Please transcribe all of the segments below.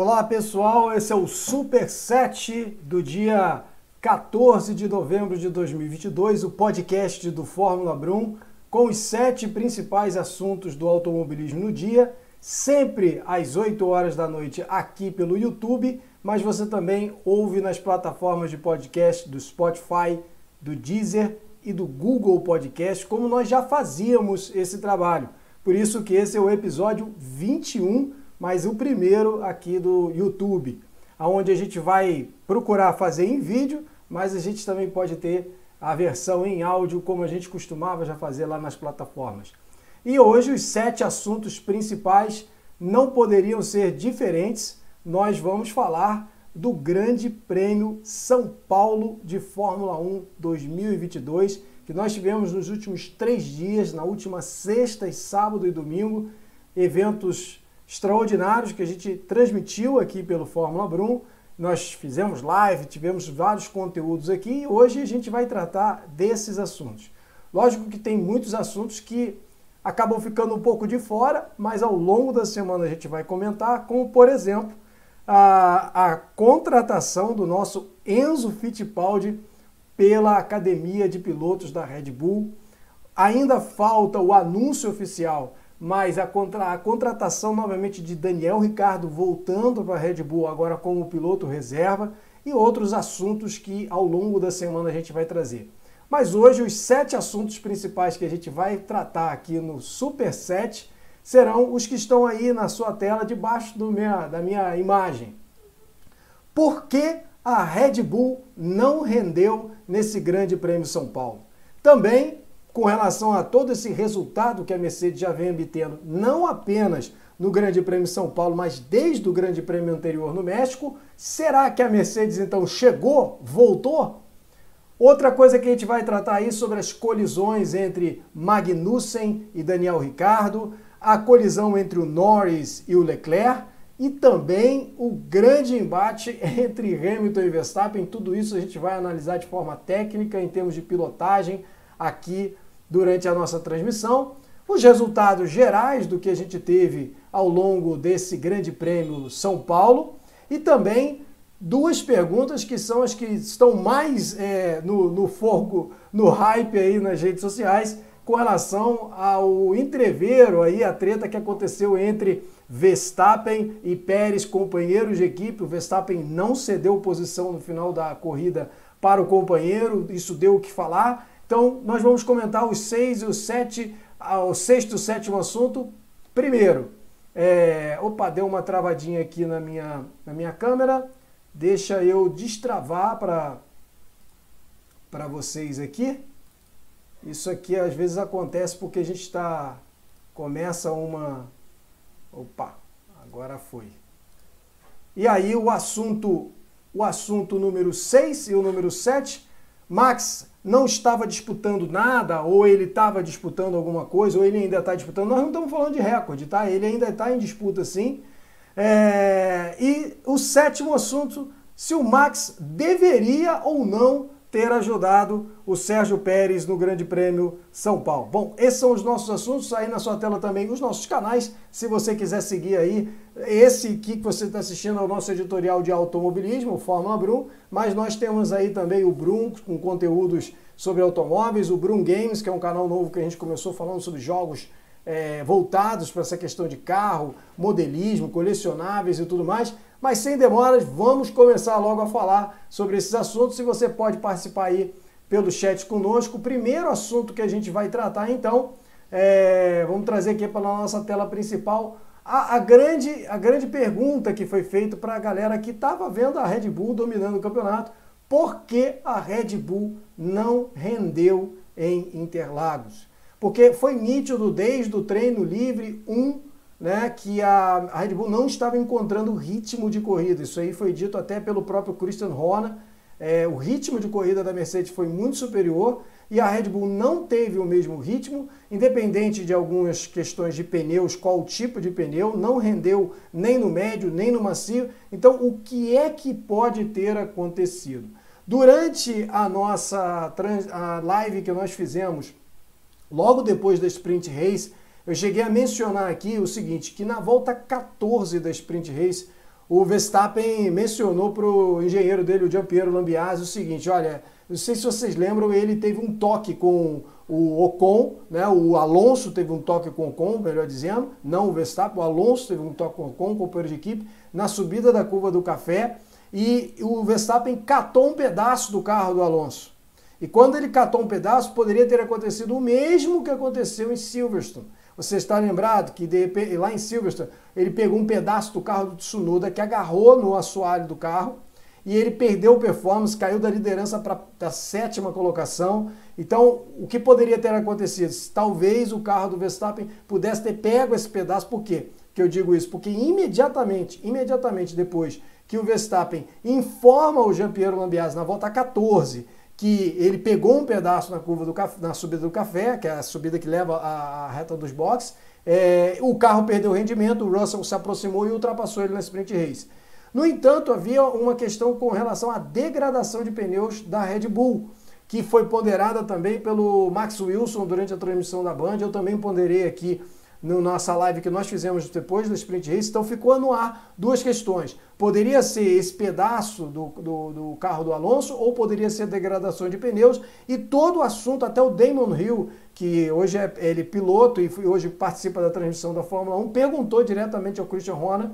Olá pessoal, esse é o Super 7 do dia 14 de novembro de 2022, o podcast do Fórmula Brum, com os sete principais assuntos do automobilismo no dia, sempre às 8 horas da noite aqui pelo YouTube, mas você também ouve nas plataformas de podcast do Spotify, do Deezer e do Google Podcast, como nós já fazíamos esse trabalho. Por isso que esse é o episódio 21 mas o primeiro aqui do YouTube, onde a gente vai procurar fazer em vídeo, mas a gente também pode ter a versão em áudio, como a gente costumava já fazer lá nas plataformas. E hoje os sete assuntos principais não poderiam ser diferentes. Nós vamos falar do Grande Prêmio São Paulo de Fórmula 1 2022, que nós tivemos nos últimos três dias, na última sexta, sábado e domingo, eventos extraordinários que a gente transmitiu aqui pelo Fórmula Brum. Nós fizemos live, tivemos vários conteúdos aqui e hoje a gente vai tratar desses assuntos. Lógico que tem muitos assuntos que acabam ficando um pouco de fora, mas ao longo da semana a gente vai comentar, como por exemplo a, a contratação do nosso Enzo Fittipaldi pela Academia de Pilotos da Red Bull. Ainda falta o anúncio oficial mas a, contra, a contratação novamente de Daniel Ricardo voltando para a Red Bull agora como piloto reserva e outros assuntos que ao longo da semana a gente vai trazer. Mas hoje os sete assuntos principais que a gente vai tratar aqui no Super 7 serão os que estão aí na sua tela debaixo do minha, da minha imagem. Por que a Red Bull não rendeu nesse Grande Prêmio São Paulo? Também com relação a todo esse resultado que a Mercedes já vem obtendo, não apenas no Grande Prêmio São Paulo, mas desde o Grande Prêmio anterior no México, será que a Mercedes então chegou, voltou? Outra coisa que a gente vai tratar aí sobre as colisões entre Magnussen e Daniel Ricardo, a colisão entre o Norris e o Leclerc e também o grande embate entre Hamilton e Verstappen. Tudo isso a gente vai analisar de forma técnica em termos de pilotagem aqui durante a nossa transmissão, os resultados gerais do que a gente teve ao longo desse Grande Prêmio São Paulo e também duas perguntas que são as que estão mais é, no, no no hype aí nas redes sociais, com relação ao entreveiro aí, a treta que aconteceu entre Verstappen e Pérez, companheiros de equipe. O Verstappen não cedeu posição no final da corrida para o companheiro, isso deu o que falar. Então, nós vamos comentar os seis e os sete, ah, o sexto e o sétimo assunto. Primeiro, é, opa, deu uma travadinha aqui na minha, na minha câmera. Deixa eu destravar para vocês aqui. Isso aqui às vezes acontece porque a gente está. Começa uma. Opa, agora foi. E aí o assunto, o assunto número 6 e o número 7. Max, não estava disputando nada, ou ele estava disputando alguma coisa, ou ele ainda está disputando. Nós não estamos falando de recorde, tá? Ele ainda está em disputa sim. É... E o sétimo assunto, se o Max deveria ou não ter ajudado o Sérgio Pérez no Grande Prêmio São Paulo. Bom, esses são os nossos assuntos, aí na sua tela também os nossos canais, se você quiser seguir aí, esse aqui que você está assistindo é o nosso editorial de automobilismo, Fórmula Brum, mas nós temos aí também o Brum com conteúdos sobre automóveis, o Brum Games, que é um canal novo que a gente começou falando sobre jogos é, voltados para essa questão de carro, modelismo, colecionáveis e tudo mais. Mas sem demoras, vamos começar logo a falar sobre esses assuntos e você pode participar aí pelo chat conosco. O primeiro assunto que a gente vai tratar então, é, vamos trazer aqui para a nossa tela principal a, a, grande, a grande pergunta que foi feita para a galera que estava vendo a Red Bull dominando o campeonato, por que a Red Bull não rendeu em Interlagos? Porque foi nítido desde o treino livre 1 né, que a, Red Bull não estava encontrando o ritmo de corrida. Isso aí foi dito até pelo próprio Christian Horner. É, o ritmo de corrida da Mercedes foi muito superior e a Red Bull não teve o mesmo ritmo, independente de algumas questões de pneus, qual tipo de pneu, não rendeu nem no médio, nem no macio. Então, o que é que pode ter acontecido? Durante a nossa a live que nós fizemos, logo depois da Sprint Race, eu cheguei a mencionar aqui o seguinte, que na volta 14 da Sprint Race, o Verstappen mencionou para o engenheiro dele, o Giampiero Lambiase, o seguinte, olha, não sei se vocês lembram, ele teve um toque com o Ocon, né? o Alonso teve um toque com o Ocon, melhor dizendo, não o Verstappen, o Alonso teve um toque com o Ocon, companheiro de equipe, na subida da curva do café, e o Verstappen catou um pedaço do carro do Alonso. E quando ele catou um pedaço, poderia ter acontecido o mesmo que aconteceu em Silverstone. Você está lembrado que lá em Silverstone ele pegou um pedaço do carro do Tsunoda que agarrou no assoalho do carro e ele perdeu performance, caiu da liderança para a sétima colocação. Então, o que poderia ter acontecido? Talvez o carro do Verstappen pudesse ter pego esse pedaço. Por quê que eu digo isso? Porque imediatamente, imediatamente depois que o Verstappen informa o Jean-Pierre Lambiase na volta 14 que ele pegou um pedaço na curva do na subida do café, que é a subida que leva à reta dos boxes, é, o carro perdeu rendimento, o Russell se aproximou e ultrapassou ele na sprint race. No entanto, havia uma questão com relação à degradação de pneus da Red Bull, que foi ponderada também pelo Max Wilson durante a transmissão da Band. Eu também ponderei aqui na nossa live que nós fizemos depois do Sprint Race, então ficou no ar duas questões. Poderia ser esse pedaço do, do, do, carro do Alonso ou poderia ser degradação de pneus e todo o assunto, até o Damon Hill, que hoje é ele piloto e hoje participa da transmissão da Fórmula 1, perguntou diretamente ao Christian Horner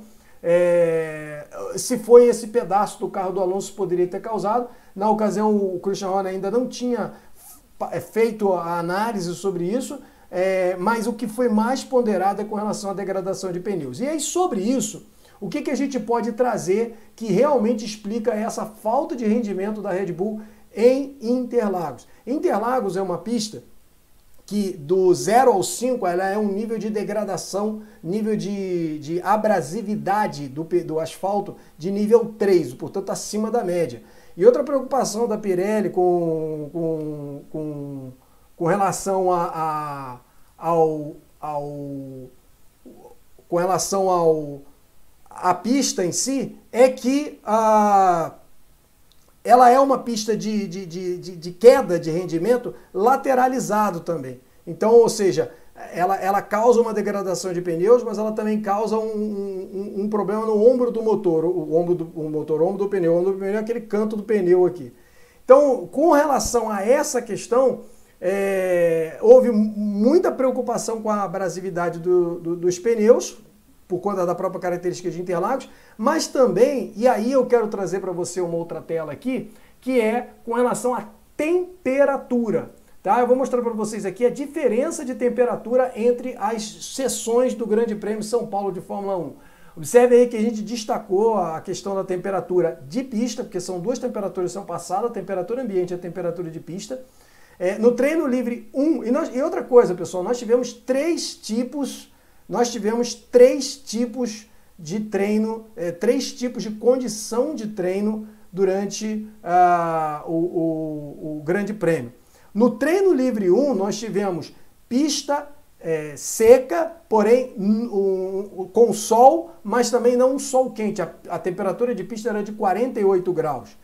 é, se foi esse pedaço do carro do Alonso que poderia ter causado. Na ocasião, o Christian Horner ainda não tinha é, feito a análise sobre isso, é, mas o que foi mais ponderado é com relação à degradação de pneus. E aí, sobre isso, o que, que a gente pode trazer que realmente explica essa falta de rendimento da Red Bull em Interlagos? Interlagos é uma pista que do 0 ao 5 ela é um nível de degradação, nível de, de abrasividade do, do asfalto de nível 3, portanto acima da média. E outra preocupação da Pirelli com, com, com, com relação a, a ao, ao com relação ao a pista em si é que a, ela é uma pista de, de, de, de, queda de rendimento lateralizado também. Então, ou seja, ela, ela causa uma degradação de pneus, mas ela também causa um, um, um problema no ombro do motor, o ombro do o motor, o ombro do pneu, o ombro do pneu é aquele canto do pneu aqui. Então, com relação a essa questão, é, houve muita preocupação com a abrasividade do, do, dos pneus, por conta da própria característica de Interlagos, mas também, e aí eu quero trazer para você uma outra tela aqui, que é com relação à temperatura. Tá? Eu vou mostrar para vocês aqui a diferença de temperatura entre as sessões do Grande Prêmio São Paulo de Fórmula 1. Observe aí que a gente destacou a questão da temperatura de pista, porque são duas temperaturas que são passadas, a temperatura ambiente e a temperatura de pista. É, no treino livre 1, e, nós, e outra coisa, pessoal, nós tivemos três tipos, nós tivemos três tipos de treino, é, três tipos de condição de treino durante uh, o, o, o, Grande Prêmio. No treino livre 1, nós tivemos pista é, seca, porém um, um, com sol, mas também não um sol quente. A, a temperatura de pista era de 48 graus.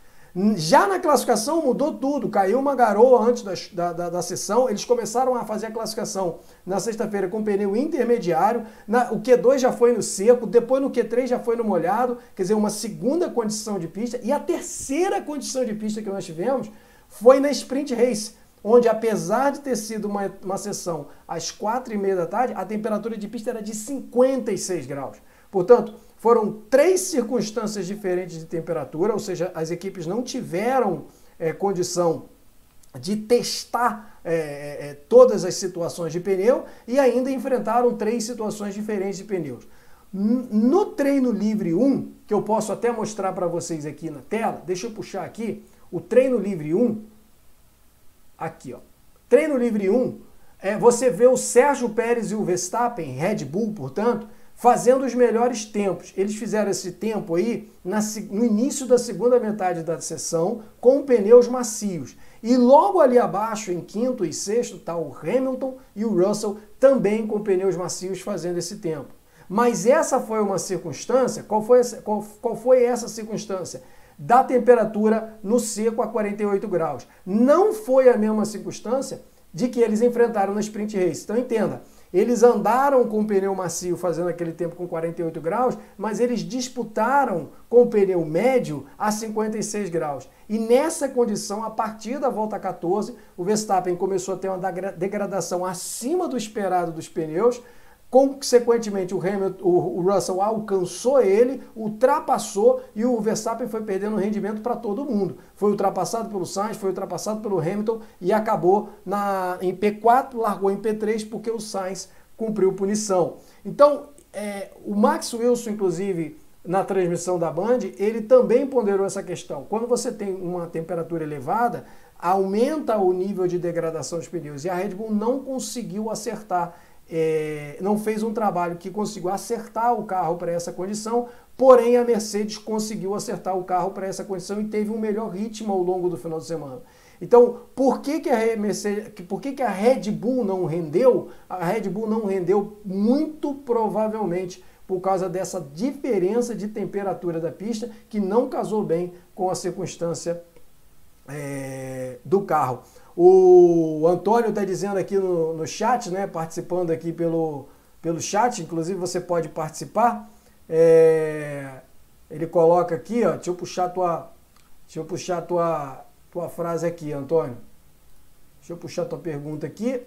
Já na classificação mudou tudo, caiu uma garoa antes da, da, da sessão, eles começaram a fazer a classificação na sexta-feira com pneu intermediário, na, o Q2 já foi no seco, depois no Q3 já foi no molhado, quer dizer, uma segunda condição de pista, e a terceira condição de pista que nós tivemos foi na Sprint Race, onde apesar de ter sido uma, uma sessão às quatro e meia da tarde, a temperatura de pista era de 56 graus. Portanto, foram três circunstâncias diferentes de temperatura, ou seja, as equipes não tiveram é, condição de testar é, é, é todas as situações de pneu e ainda enfrentaram três situações diferentes de pneus. No treino livre 1, que eu posso até mostrar para vocês aqui na tela, deixa eu puxar aqui, o treino livre 1, aqui ó, treino livre 1, é, você vê o Sérgio Pérez e o Verstappen, Red Bull, portanto, fazendo os melhores tempos. Eles fizeram esse tempo aí no início da segunda metade da sessão com pneus macios. E logo ali abaixo, em quinto e sexto, está o Hamilton e o Russell também com pneus macios fazendo esse tempo. Mas essa foi uma circunstância, qual foi, essa, qual, qual foi essa circunstância? Da temperatura no seco a 48 graus. Não foi a mesma circunstância de que eles enfrentaram na sprint race. Então entenda, Eles andaram com o pneu macio fazendo aquele tempo com 48 graus, mas eles disputaram com o pneu médio a 56 graus. E nessa condição, a partir da volta 14, o Verstappen começou a ter uma degradação acima do esperado dos pneus, Consequentemente, o, Hamilton, o Russell alcançou ele, ultrapassou e o Verstappen foi perdendo rendimento para todo mundo. Foi ultrapassado pelo Sainz, foi ultrapassado pelo Hamilton e acabou na, em P4, largou em P3 porque o Sainz cumpriu punição. Então, é, o Max Wilson, inclusive, na transmissão da Band, ele também ponderou essa questão. Quando você tem uma temperatura elevada, aumenta o nível de degradação dos pneus e a Red Bull não conseguiu acertar é, não fez um trabalho que conseguiu acertar o carro para essa condição, porém a Mercedes conseguiu acertar o carro para essa condição e teve um melhor ritmo ao longo do final de semana. Então, por que, que, a, Mercedes, por que, que a Red Bull não rendeu? A Red Bull não rendeu muito provavelmente por causa dessa diferença de temperatura da pista que não casou bem com a circunstância é, do carro. O Antônio está dizendo aqui no, no chat, né, participando aqui pelo, pelo chat, inclusive você pode participar. É, ele coloca aqui, ó, deixa eu puxar tua, deixa eu puxar tua, tua frase aqui, Antônio. Deixa eu puxar tua pergunta aqui.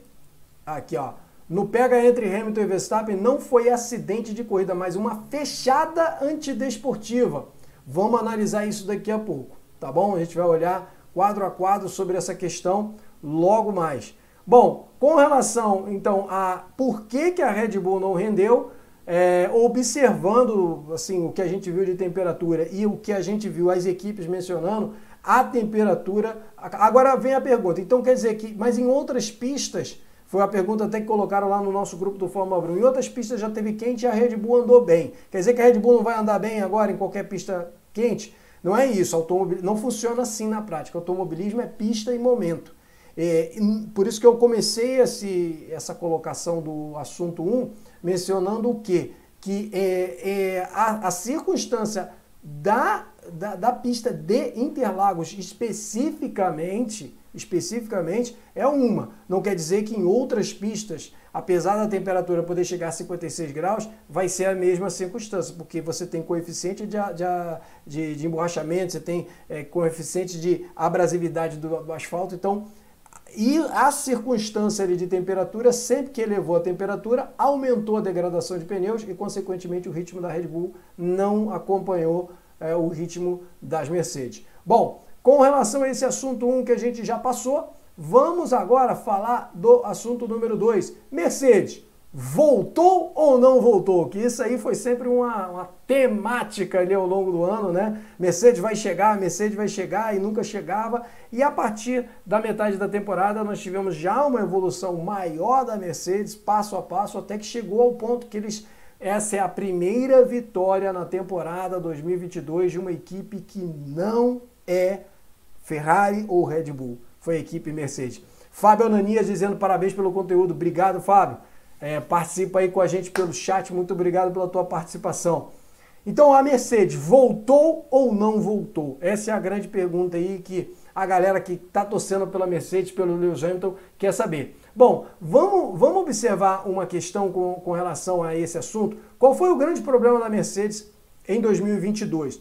Aqui, ó. No pega entre Hamilton e Verstappen não foi acidente de corrida, mas uma fechada antidesportiva. Vamos analisar isso daqui a pouco, tá bom? A gente vai olhar quadro a quadro sobre essa questão logo mais. Bom, com relação então a por que, que a Red Bull não rendeu, é, observando assim o que a gente viu de temperatura e o que a gente viu as equipes mencionando, a temperatura. Agora vem a pergunta. Então quer dizer que, mas em outras pistas, foi a pergunta até que colocaram lá no nosso grupo do Fórmula 1. Em outras pistas já teve quente e a Red Bull andou bem. Quer dizer que a Red Bull não vai andar bem agora em qualquer pista quente? Não é isso, automobil... não funciona assim na prática. Automobilismo é pista e momento. É, por isso que eu comecei esse, essa colocação do assunto 1 mencionando o quê? Que é, é a, a, circunstância da, da, da, pista de Interlagos especificamente, especificamente é uma. Não quer dizer que em outras pistas apesar da temperatura poder chegar a 56 graus, vai ser a mesma circunstância, porque você tem coeficiente de, de, de, emborrachamento, você tem é, coeficiente de abrasividade do, do, asfalto, então e a circunstância de temperatura, sempre que elevou a temperatura, aumentou a degradação de pneus e, consequentemente, o ritmo da Red Bull não acompanhou é, o ritmo das Mercedes. Bom, com relação a esse assunto 1 um que a gente já passou, Vamos agora falar do assunto número 2. Mercedes, voltou ou não voltou? Que isso aí foi sempre uma, uma, temática ali ao longo do ano, né? Mercedes vai chegar, Mercedes vai chegar e nunca chegava. E a partir da metade da temporada nós tivemos já uma evolução maior da Mercedes, passo a passo, até que chegou ao ponto que eles essa é a primeira vitória na temporada 2022 de uma equipe que não é Ferrari ou Red Bull foi a equipe Mercedes. Fábio Ananias dizendo parabéns pelo conteúdo. Obrigado, Fábio. É, participa aí com a gente pelo chat. Muito obrigado pela tua participação. Então a Mercedes voltou ou não voltou? Essa é a grande pergunta aí que a galera que está torcendo pela Mercedes, pelo Lewis Hamilton, quer saber. Bom, vamos, vamos observar uma questão com, com relação a esse assunto. Qual foi o grande problema da Mercedes em 2022?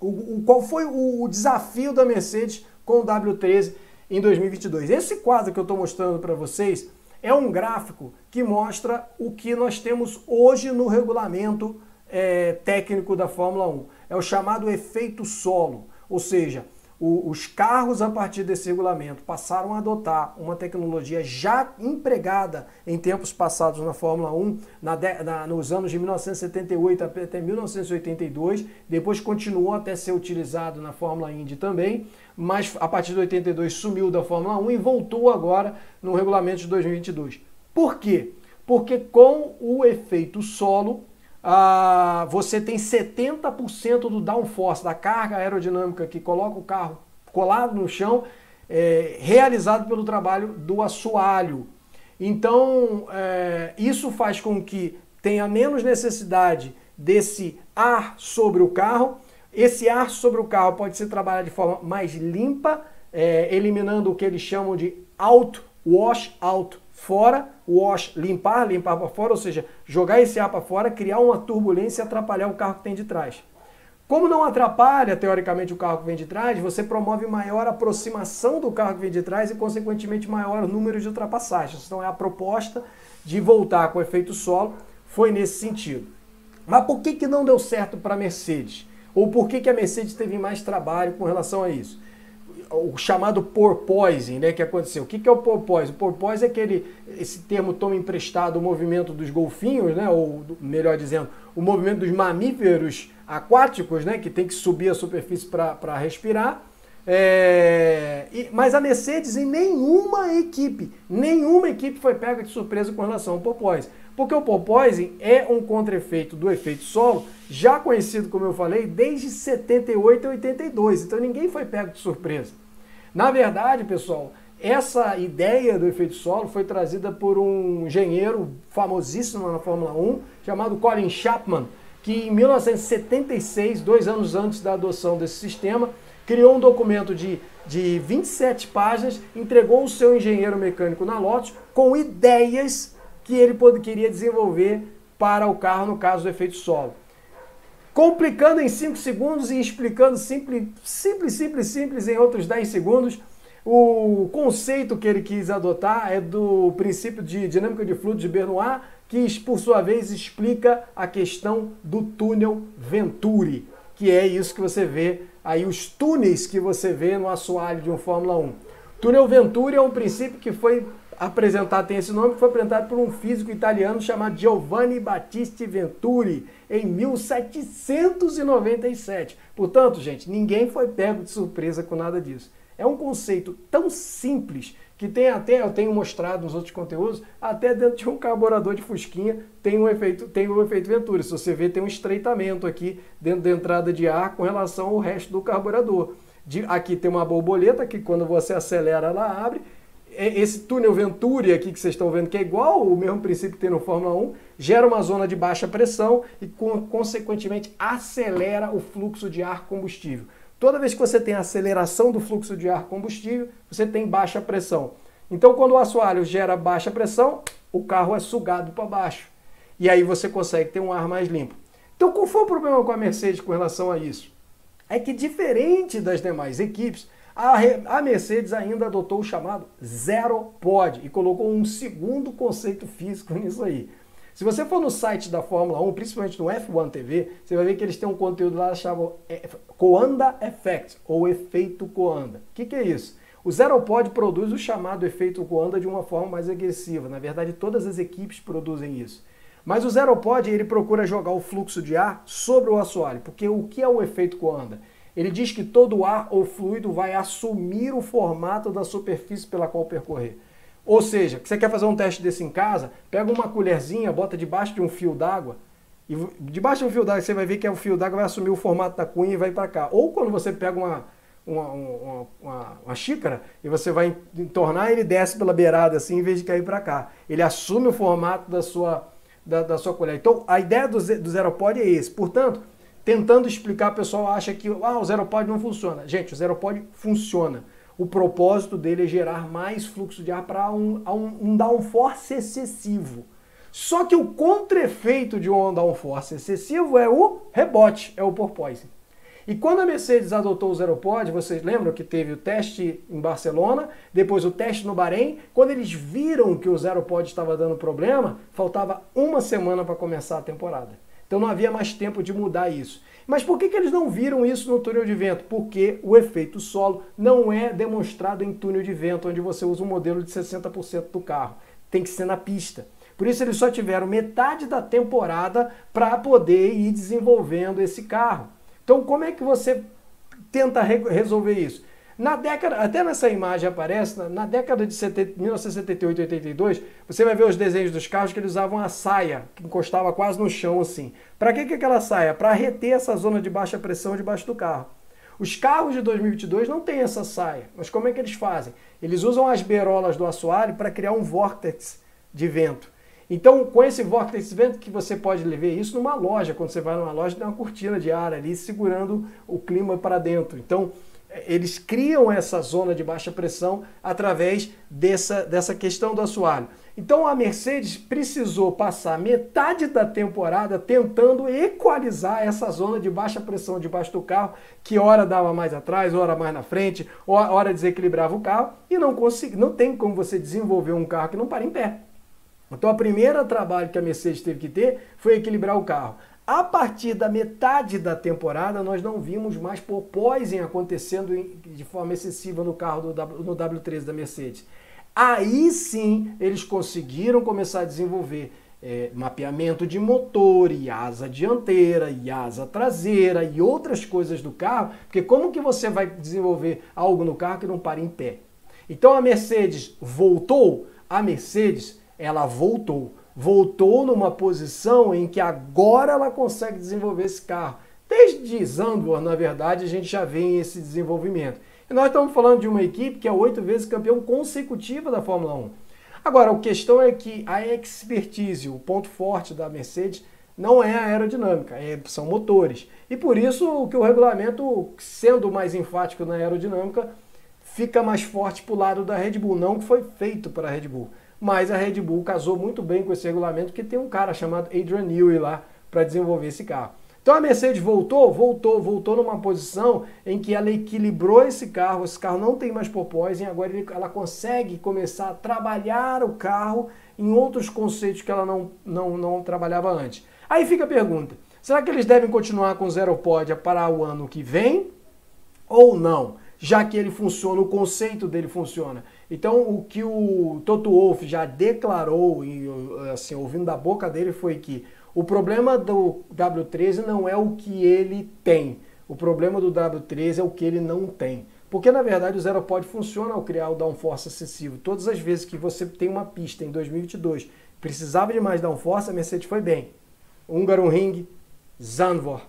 O, o, qual foi o, o desafio da Mercedes com o W13 em 2022. Esse quadro que eu estou mostrando para vocês é um gráfico que mostra o que nós temos hoje no regulamento é, técnico da Fórmula 1. É o chamado efeito solo, ou seja, o, os carros, a partir desse regulamento, passaram a adotar uma tecnologia já empregada em tempos passados na Fórmula 1, na, na, nos anos de 1978 até 1982, depois continuou até ser utilizado na Fórmula Indy também, mas a partir de 82 sumiu da Fórmula 1 e voltou agora no regulamento de 2022. Por quê? Porque com o efeito solo, ah, você tem 70% do downforce, da carga aerodinâmica que coloca o carro colado no chão, é, realizado pelo trabalho do assoalho. Então, é, isso faz com que tenha menos necessidade desse ar sobre o carro. Esse ar sobre o carro pode ser trabalhado de forma mais limpa, é, eliminando o que eles chamam de out wash out fora, wash, limpar, limpar para fora, ou seja, jogar esse ar para fora, criar uma turbulência e atrapalhar o carro que tem de trás. Como não atrapalha, teoricamente, o carro que vem de trás, você promove maior aproximação do carro que vem de trás e, consequentemente, maior número de ultrapassagens. Então, é a proposta de voltar com o efeito solo foi nesse sentido. Mas por que, que não deu certo para a Mercedes? Ou por que, que a Mercedes teve mais trabalho com relação a isso? O chamado porpoising, né, que aconteceu. O que, que é o porpoise? O porpoise é aquele, esse termo toma emprestado o movimento dos golfinhos, né, ou melhor dizendo, o movimento dos mamíferos aquáticos, né, que tem que subir a superfície para respirar. É, e, mas a Mercedes em nenhuma equipe, nenhuma equipe foi pega de surpresa com relação ao porpoise. Porque o porpoising é um contra-efeito do efeito solo, já conhecido, como eu falei, desde 78 e 82. Então ninguém foi pego de surpresa. Na verdade, pessoal, essa ideia do efeito solo foi trazida por um engenheiro famosíssimo na Fórmula 1, chamado Colin Chapman, que em 1976, dois anos antes da adoção desse sistema, criou um documento de, de 27 páginas, entregou o seu engenheiro mecânico na Lotus com ideias que ele queria desenvolver para o carro, no caso do efeito solo. Complicando em 5 segundos e explicando simples, simples, simples, simples em outros 10 segundos, o conceito que ele quis adotar é do princípio de dinâmica de fluido de Bernoulli, que por sua vez explica a questão do túnel Venturi, que é isso que você vê aí, os túneis que você vê no assoalho de um Fórmula 1. Túnel Venturi é um princípio que foi apresentado, tem esse nome, que foi apresentado por um físico italiano chamado Giovanni Battista Venturi em 1797. Portanto, gente, ninguém foi pego de surpresa com nada disso. É um conceito tão simples que tem até, eu tenho mostrado nos outros conteúdos, até dentro de um carburador de fusquinha tem um efeito, tem um efeito Venturi. Se você ver, tem um estreitamento aqui dentro da entrada de ar com relação ao resto do carburador. De, aqui tem uma borboleta que quando você acelera ela abre esse túnel Venturi aqui que vocês estão vendo, que é igual o mesmo princípio que tem no Fórmula 1, gera uma zona de baixa pressão e, consequentemente, acelera o fluxo de ar combustível. Toda vez que você tem aceleração do fluxo de ar combustível, você tem baixa pressão. Então, quando o assoalho gera baixa pressão, o carro é sugado para baixo. E aí você consegue ter um ar mais limpo. Então, qual foi o problema com a Mercedes com relação a isso? É que, diferente das demais equipes, a, Mercedes ainda adotou o chamado Zero Pod e colocou um segundo conceito físico nisso aí. Se você for no site da Fórmula 1, principalmente no F1 TV, você vai ver que eles têm um conteúdo lá chamado é, Coanda Effect, ou efeito Coanda. O que, que é isso? O Zero Pod produz o chamado efeito Coanda de uma forma mais agressiva. Na verdade, todas as equipes produzem isso. Mas o Zero Pod, ele procura jogar o fluxo de ar sobre o assoalho, porque o que é o efeito Coanda? Ele diz que todo ar ou fluido vai assumir o formato da superfície pela qual percorrer. Ou seja, você quer fazer um teste desse em casa, pega uma colherzinha, bota debaixo de um fio d'água, e debaixo de um fio d'água você vai ver que o fio d'água vai assumir o formato da cunha e vai para cá. Ou quando você pega uma, uma, uma, uma, uma xícara e você vai entornar, ele desce pela beirada assim, em vez de cair para cá. Ele assume o formato da sua, da, da sua colher. Então, a ideia do, do Zero Pod é esse. Portanto, tentando explicar, o pessoal acha que ah, o Zero Pod não funciona. Gente, o Zero Pod funciona. O propósito dele é gerar mais fluxo de ar para um, um, um downforce excessivo. Só que o contra-efeito de um downforce excessivo é o rebote, é o porpoising. E quando a Mercedes adotou o Zero Pod, vocês lembram que teve o teste em Barcelona, depois o teste no Bahrein. Quando eles viram que o Zero Pod estava dando problema, faltava uma semana para começar a temporada. Então não havia mais tempo de mudar isso. Mas por que, que eles não viram isso no túnel de vento? Porque o efeito solo não é demonstrado em túnel de vento, onde você usa um modelo de 60% do carro. Tem que ser na pista. Por isso eles só tiveram metade da temporada para poder ir desenvolvendo esse carro. Então como é que você tenta resolver isso? Na década, até nessa imagem aparece, na, na década de 70, 1978 e 82, você vai ver os desenhos dos carros que eles usavam a saia, que encostava quase no chão assim. Para que, que aquela saia? Para reter essa zona de baixa pressão debaixo do carro. Os carros de 2022 não têm essa saia, mas como é que eles fazem? Eles usam as berolas do assoalho para criar um vórtex de vento. Então, com esse vórtex de vento que você pode ver isso numa loja, quando você vai numa loja, tem uma cortina de ar ali segurando o clima para dentro. Então, eles criam essa zona de baixa pressão através dessa, dessa questão do assoalho. Então a Mercedes precisou passar metade da temporada tentando equalizar essa zona de baixa pressão debaixo do carro, que hora dava mais atrás, hora mais na frente, hora desequilibrava o carro, e não, consegui, não tem como você desenvolver um carro que não para em pé. Então, o primeiro trabalho que a Mercedes teve que ter foi equilibrar o carro. A partir da metade da temporada, nós não vimos mais porpoising acontecendo de forma excessiva no carro do, no W13 da Mercedes. Aí sim eles conseguiram começar a desenvolver é, mapeamento de motor e asa dianteira e asa traseira e outras coisas do carro, porque como que você vai desenvolver algo no carro que não para em pé? Então a Mercedes voltou, a Mercedes ela voltou. Voltou numa posição em que agora ela consegue desenvolver esse carro. Desde Zandvoort, na verdade, a gente já vê esse desenvolvimento. E nós estamos falando de uma equipe que é oito vezes campeão consecutiva da Fórmula 1. Agora, a questão é que a expertise, o ponto forte da Mercedes, não é a aerodinâmica, é, são motores. E por isso que o regulamento, sendo mais enfático na aerodinâmica, fica mais forte para o lado da Red Bull, não que foi feito para a Red Bull. Mas a Red Bull casou muito bem com esse regulamento, porque tem um cara chamado Adrian Newey lá para desenvolver esse carro. Então a Mercedes voltou, voltou, voltou numa posição em que ela equilibrou esse carro, esse carro não tem mais porpoising, agora ela consegue começar a trabalhar o carro em outros conceitos que ela não, não, não trabalhava antes. Aí fica a pergunta, será que eles devem continuar com Zero Pod para o ano que vem ou não? Já que ele funciona, o conceito dele funciona. Então, o que o Toto Wolff já declarou, assim, ouvindo da boca dele, foi que o problema do W13 não é o que ele tem. O problema do W13 é o que ele não tem. Porque, na verdade, o Zero Pod funciona ao criar o downforce excessivo. Todas as vezes que você tem uma pista em 2022 precisava de mais downforce, a Mercedes foi bem. Húngaro Ring, Zandvoort,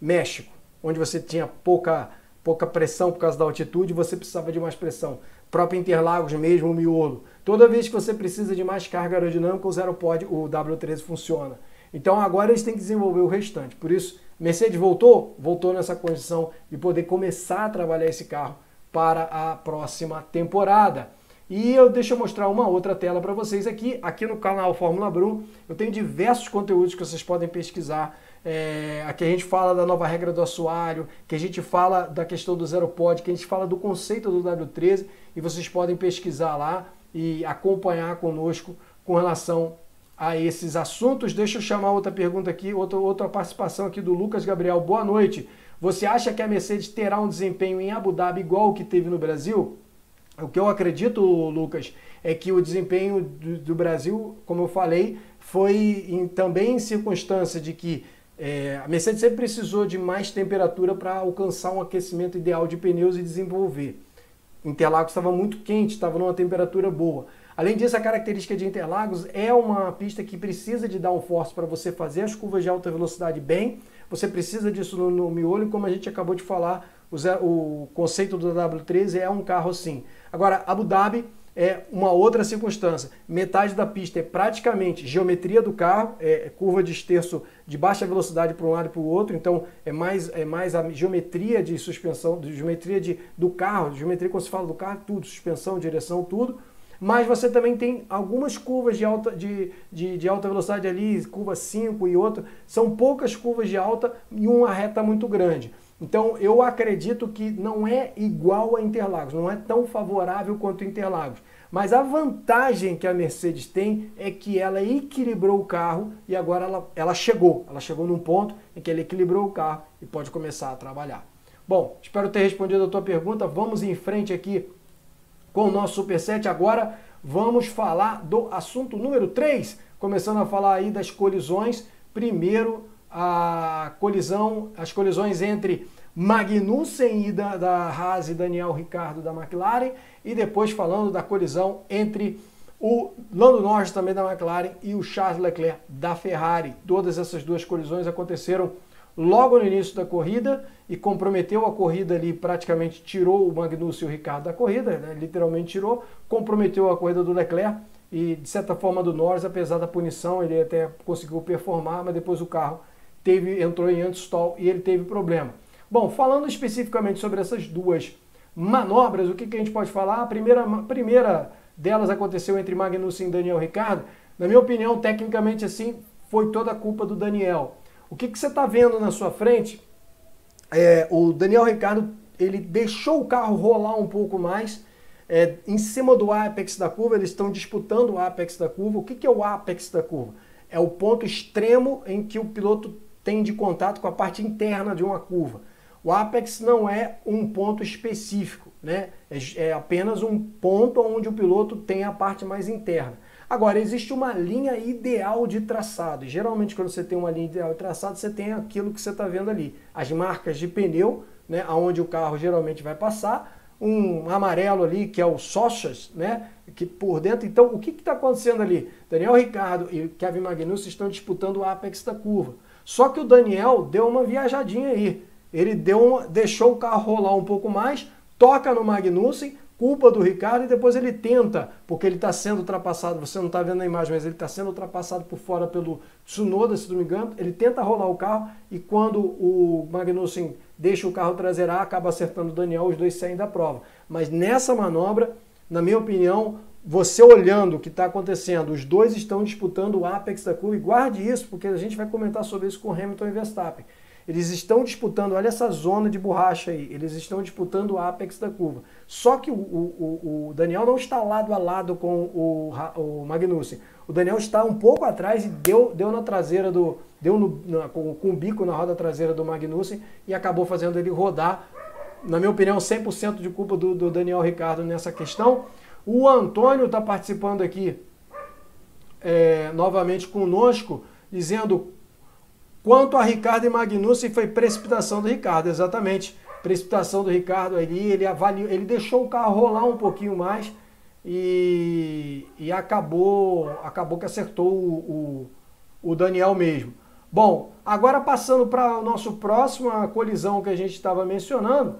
México, onde você tinha pouca, pouca pressão por causa da altitude, você precisava de mais pressão próprio Interlagos mesmo, o miolo. Toda vez que você precisa de mais carga aerodinâmica, o Zero Pod, o W13 funciona. Então agora eles têm que desenvolver o restante. Por isso, Mercedes voltou, voltou nessa condição de poder começar a trabalhar esse carro para a próxima temporada. E eu deixa eu mostrar uma outra tela para vocês aqui, aqui no canal Fórmula Brum. Eu tenho diversos conteúdos que vocês podem pesquisar é, aqui a gente fala da nova regra do assoalho, que a gente fala da questão do zero pod, que a gente fala do conceito do W13 e vocês podem pesquisar lá e acompanhar conosco com relação a esses assuntos. Deixa eu chamar outra pergunta aqui, outra, outra participação aqui do Lucas Gabriel. Boa noite. Você acha que a Mercedes terá um desempenho em Abu Dhabi igual o que teve no Brasil? O que eu acredito, Lucas, é que o desempenho do, do Brasil, como eu falei, foi em, também em circunstância de que é, a Mercedes sempre precisou de mais temperatura para alcançar um aquecimento ideal de pneus e desenvolver. Interlagos estava muito quente, estava numa temperatura boa. Além disso, a característica de Interlagos é uma pista que precisa de downforce para você fazer as curvas de alta velocidade bem. Você precisa disso no, no miolo, e como a gente acabou de falar, o, o conceito do W13 é um carro assim. Agora, Abu Dhabi é uma outra circunstância. Metade da pista é praticamente geometria do carro, é curva de esterço de baixa velocidade para um lado e para o outro, então é mais, é mais a geometria de suspensão, de geometria de, do carro, geometria quando se fala do carro, tudo, suspensão, direção, tudo. Mas você também tem algumas curvas de alta, de, de, de alta velocidade ali, curva 5 e outra, são poucas curvas de alta e uma reta muito grande. Então eu acredito que não é igual a Interlagos, não é tão favorável quanto Interlagos. Mas a vantagem que a Mercedes tem é que ela equilibrou o carro e agora ela, ela chegou. Ela chegou num ponto em que ela equilibrou o carro e pode começar a trabalhar. Bom, espero ter respondido a tua pergunta. Vamos em frente aqui com o nosso Superset. Agora vamos falar do assunto número 3, começando a falar aí das colisões. Primeiro, a colisão, as colisões entre Magnussen e da, da Haas e Daniel Ricardo da McLaren, e depois falando da colisão entre o Lando Norris também da McLaren e o Charles Leclerc da Ferrari. Todas essas duas colisões aconteceram logo no início da corrida e comprometeu a corrida ali, praticamente tirou o Magnussen e o Ricardo da corrida, né? literalmente tirou, comprometeu a corrida do Leclerc e de certa forma do Norris, apesar da punição, ele até conseguiu performar, mas depois o carro teve, entrou em anti-stall e ele teve problema. Bom, falando especificamente sobre essas duas manobras, o que, que a gente pode falar? A primeira, primeira delas aconteceu entre Magnussen e Daniel Ricardo, na minha opinião, tecnicamente assim, foi toda a culpa do Daniel. O que, que você está vendo na sua frente? É, o Daniel Ricardo ele deixou o carro rolar um pouco mais é, em cima do apex da curva, eles estão disputando o apex da curva. O que, que é o apex da curva? É o ponto extremo em que o piloto tem de contato com a parte interna de uma curva. O apex não é um ponto específico, né? é, é apenas um ponto onde o piloto tem a parte mais interna. Agora, existe uma linha ideal de traçado. Geralmente, quando você tem uma linha ideal de traçado, você tem aquilo que você está vendo ali. As marcas de pneu, né, onde o carro geralmente vai passar, um amarelo ali, que é o Sochas, né, que por dentro. Então, o que está acontecendo ali? Daniel Ricardo e Kevin Magnussen estão disputando o apex da curva. Só que o Daniel deu uma viajadinha aí. Ele deu deixou o carro rolar um pouco mais, toca no Magnussen, culpa do Ricardo e depois ele tenta, porque ele está sendo ultrapassado, você não está vendo na imagem, mas ele está sendo ultrapassado por fora pelo Tsunoda, se não me engano, ele tenta rolar o carro e quando o Magnussen deixa o carro traseiro, acaba acertando o Daniel, os dois saem da prova. Mas nessa manobra, na minha opinião, você olhando o que está acontecendo, os dois estão disputando o apex da curva e guarde isso, porque a gente vai comentar sobre isso com Hamilton e Verstappen. Eles estão disputando, olha essa zona de borracha aí, eles estão disputando o apex da curva. Só que o, o, o Daniel não está lado a lado com o, o Magnussen. O Daniel está um pouco atrás e deu, deu na traseira do. deu no, na, com, com o bico na roda traseira do Magnussen e acabou fazendo ele rodar. Na minha opinião, 100% de culpa do, do Daniel Ricardo nessa questão. O Antônio está participando aqui é, novamente conosco, dizendo Quanto a Ricardo e Magnussen, foi precipitação do Ricardo, exatamente. Precipitação do Ricardo ali, ele avaliou, ele deixou o carro rolar um pouquinho mais e, e acabou, acabou que acertou o, o, o Daniel mesmo. Bom, agora passando para o nosso próxima colisão que a gente estava mencionando,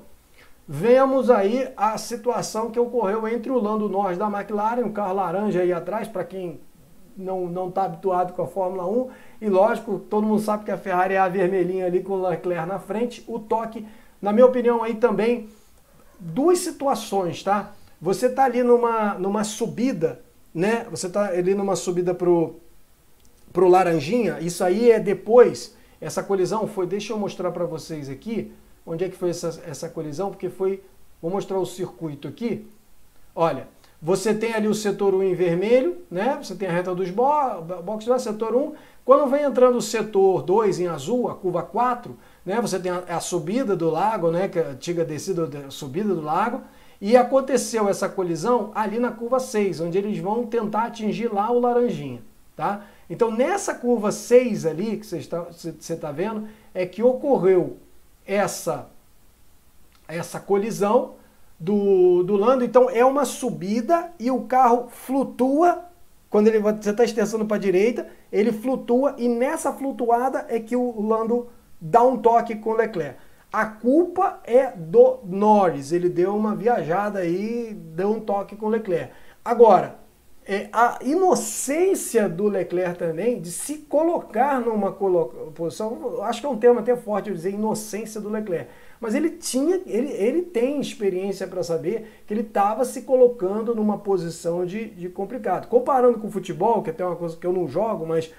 vemos aí a situação que ocorreu entre o Lando Norris da McLaren, um carro laranja aí atrás, para quem não está habituado com a Fórmula 1. E lógico, todo mundo sabe que a Ferrari é a vermelhinha ali com o Leclerc na frente. O toque, na minha opinião, aí também, duas situações, tá? Você está ali numa, numa subida, né? Você está ali numa subida pro, pro Laranjinha. Isso aí é depois. Essa colisão foi, deixa eu mostrar para vocês aqui, onde é que foi essa, essa colisão, porque foi, vou mostrar o circuito aqui. Olha, você tem ali o setor 1 em vermelho, né? Você tem a reta dos boxes, lá, setor 1. Quando vem entrando o setor 2 em azul, a curva 4, né? Você tem a, a subida do lago, né? Que é a antiga descida, a subida do lago. E aconteceu essa colisão ali na curva 6, onde eles vão tentar atingir lá o laranjinha, tá? Então nessa curva 6 ali, que você está, você está vendo, é que ocorreu essa, essa colisão, do, do Lando. Então é uma subida e o carro flutua. Quando ele, você está extensando para a direita, ele flutua e nessa flutuada é que o Lando dá um toque com o Leclerc. A culpa é do Norris. Ele deu uma viajada aí, deu um toque com o Leclerc. Agora, é, a inocência do Leclerc também de se colocar numa posição, acho que é um termo até forte eu dizer inocência do Leclerc. Mas ele tinha, ele, ele tem experiência para saber que ele estava se colocando numa posição de, de complicado. Comparando com o futebol, que é até uma coisa que eu não jogo, mas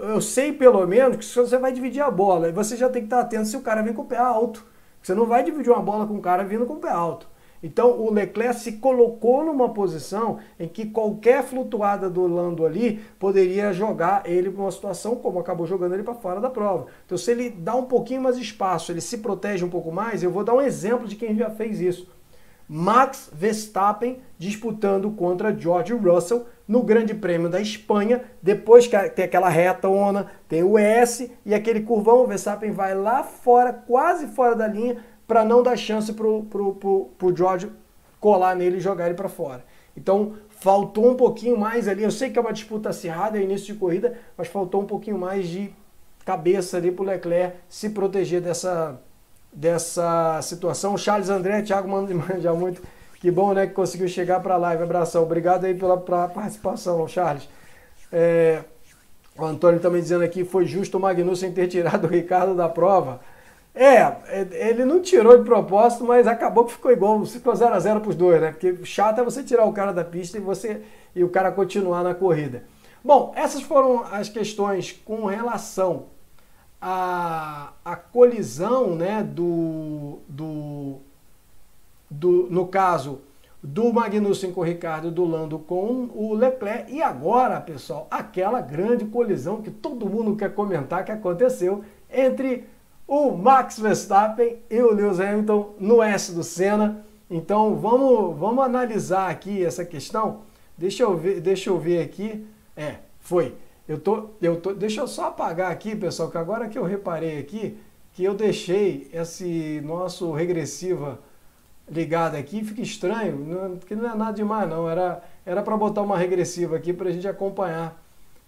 eu sei pelo menos que se você vai dividir a bola, você já tem que estar atento se o cara vem com o pé alto. Você não vai dividir uma bola com o cara vindo com o pé alto. Então o Leclerc se colocou numa posição em que qualquer flutuada do Lando ali poderia jogar ele para uma situação como acabou jogando ele para fora da prova. Então se ele dá um pouquinho mais espaço, ele se protege um pouco mais, eu vou dar um exemplo de quem já fez isso. Max Verstappen disputando contra George Russell no Grande Prêmio da Espanha, depois que tem aquela reta ona, tem o S e aquele curvão, o Verstappen vai lá fora, quase fora da linha, para não dar chance pro, pro, pro, pro George colar nele e jogar ele para fora. Então, faltou um pouquinho mais ali. Eu sei que é uma disputa acirrada, é início de corrida, mas faltou um pouquinho mais de cabeça ali pro Leclerc se proteger dessa, dessa situação. Charles André, Thiago manja muito. Que bom, né, que conseguiu chegar para a live. Abração. Obrigado aí pela, pela participação, Charles. É, o Antônio também dizendo aqui, foi justo o Magnussen ter tirado o Ricardo da prova. É, ele não tirou de propósito, mas acabou que ficou igual, ficou 0 a 0 para os dois, né? Porque chato é você tirar o cara da pista e você e o cara continuar na corrida. Bom, essas foram as questões com relação à, à colisão, né, do, do, do, no caso do Magnussen com o Ricardo, do Lando com o Leclerc. E agora, pessoal, aquela grande colisão que todo mundo quer comentar que aconteceu entre o Max Verstappen e o Lewis Hamilton no S do Senna. Então vamos, vamos analisar aqui essa questão. Deixa eu ver, deixa eu ver aqui. É, foi. Eu tô, eu tô, deixa eu só apagar aqui, pessoal, que agora que eu reparei aqui que eu deixei esse nosso regressiva ligado aqui, fica estranho, não, porque não é nada demais não, era era para botar uma regressiva aqui para a gente acompanhar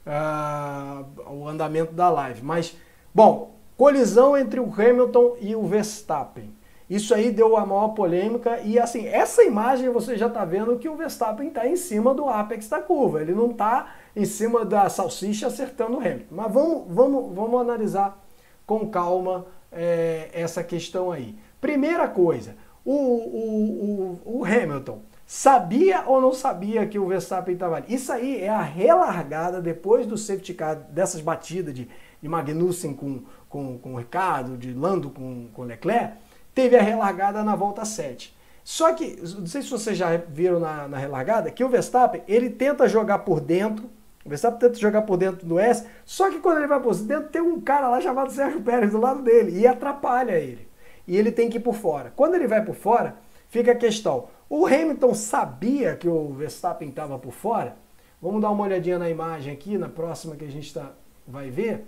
uh, o andamento da live. Mas, bom, Colisão entre o Hamilton e o Verstappen. Isso aí deu a maior polêmica e assim, essa imagem você já está vendo que o Verstappen está em cima do apex da curva, ele não está em cima da salsicha acertando o Hamilton. Mas vamos, vamos, vamos analisar com calma é, essa questão aí. Primeira coisa, o, o, o, o Hamilton sabia ou não sabia que o Verstappen estava ali? Isso aí é a relargada depois do safety car, dessas batidas de, de Magnussen com com, com o Ricardo, de Lando com, com Leclerc, teve a relargada na volta 7. Só que, não sei se vocês já viram na, na relargada, que o Verstappen, ele tenta jogar por dentro, o Verstappen tenta jogar por dentro do S, só que quando ele vai por dentro, tem um cara lá chamado Sérgio Pérez do lado dele e atrapalha ele. E ele tem que ir por fora. Quando ele vai por fora, fica a questão. O Hamilton sabia que o Verstappen estava por fora? Vamos dar uma olhadinha na imagem aqui, na próxima que a gente tá, vai ver.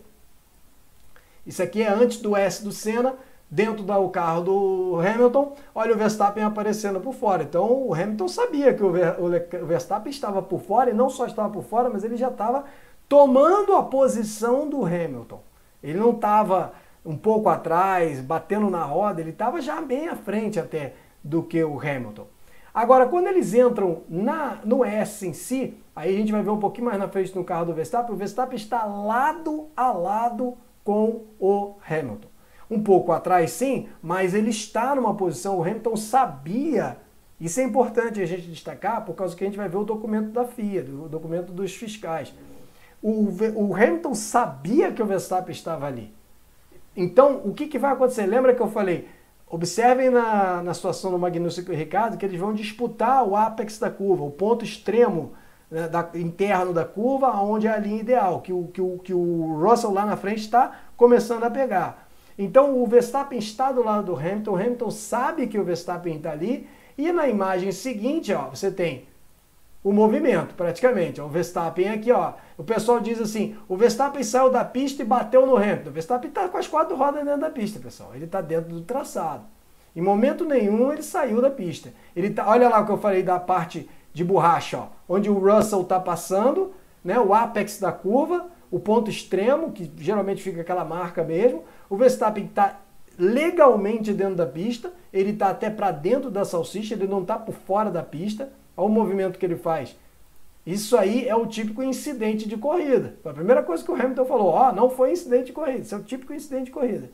Isso aqui é antes do S do Senna, dentro do carro do Hamilton. Olha o Verstappen aparecendo por fora. Então o Hamilton sabia que o Verstappen estava por fora e não só estava por fora, mas ele já estava tomando a posição do Hamilton. Ele não estava um pouco atrás, batendo na roda, ele estava já bem à frente até do que o Hamilton. Agora, quando eles entram na, no S em si, aí a gente vai ver um pouquinho mais na frente no carro do Verstappen, o Verstappen está lado a lado com o Hamilton. Um pouco atrás, sim, mas ele está numa posição, o Hamilton sabia. Isso é importante a gente destacar, por causa que a gente vai ver o documento da FIA, o documento dos fiscais. O, o Hamilton sabia que o Verstappen estava ali. Então, o que, que vai acontecer? Lembra que eu falei? Observem na, na situação do Magnussen e Ricardo que eles vão disputar o apex da curva, o ponto extremo né, da, interno da curva, onde é a linha ideal, que o, que o, que o Russell lá na frente está começando a pegar. Então o Verstappen está do lado do Hamilton, o Hamilton sabe que o Verstappen está ali, e na imagem seguinte, ó, você tem o movimento, praticamente. O Verstappen aqui, ó. O pessoal diz assim: o Verstappen saiu da pista e bateu no Hamilton. O Verstappen está com as quatro rodas dentro da pista, pessoal. Ele está dentro do traçado. Em momento nenhum ele saiu da pista. Ele tá, olha lá o que eu falei da parte de borracha, ó, onde o Russell está passando, né, o apex da curva, o ponto extremo, que geralmente fica aquela marca mesmo. O Verstappen está legalmente dentro da pista, ele está até para dentro da salsicha, ele não está por fora da pista. Olha o movimento que ele faz. Isso aí é o típico incidente de corrida. Foi a primeira coisa que o Hamilton falou: ó, oh, não foi incidente de corrida, isso é o típico incidente de corrida.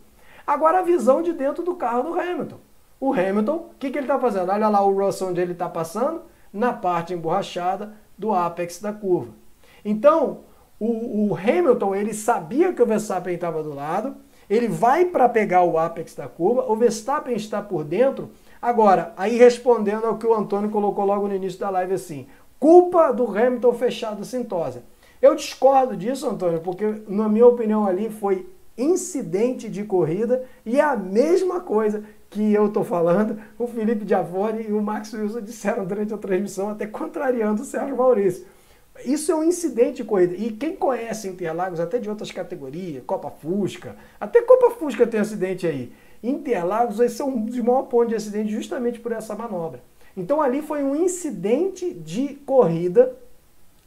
Agora a visão de dentro do carro do Hamilton. O Hamilton, o que, que ele está fazendo? Olha lá o Russell onde ele está passando, na parte emborrachada do apex da curva. Então, o, o Hamilton ele sabia que o Verstappen estava do lado, ele vai para pegar o apex da curva, o Verstappen está por dentro. Agora, aí respondendo ao que o Antônio colocou logo no início da live assim, culpa do Hamilton fechado Sintosa. Eu discordo disso, Antônio, porque na minha opinião ali foi incidente de corrida e é a mesma coisa que eu estou falando, o Felipe Diavone e o Max Wilson disseram durante a transmissão, até contrariando o Sérgio Maurício. Isso é um incidente de corrida. E quem conhece Interlagos, até de outras categorias, Copa Fusca, até Copa Fusca tem acidente aí. Interlagos, esse é um dos maiores pontos de acidente justamente por essa manobra. Então ali foi um incidente de corrida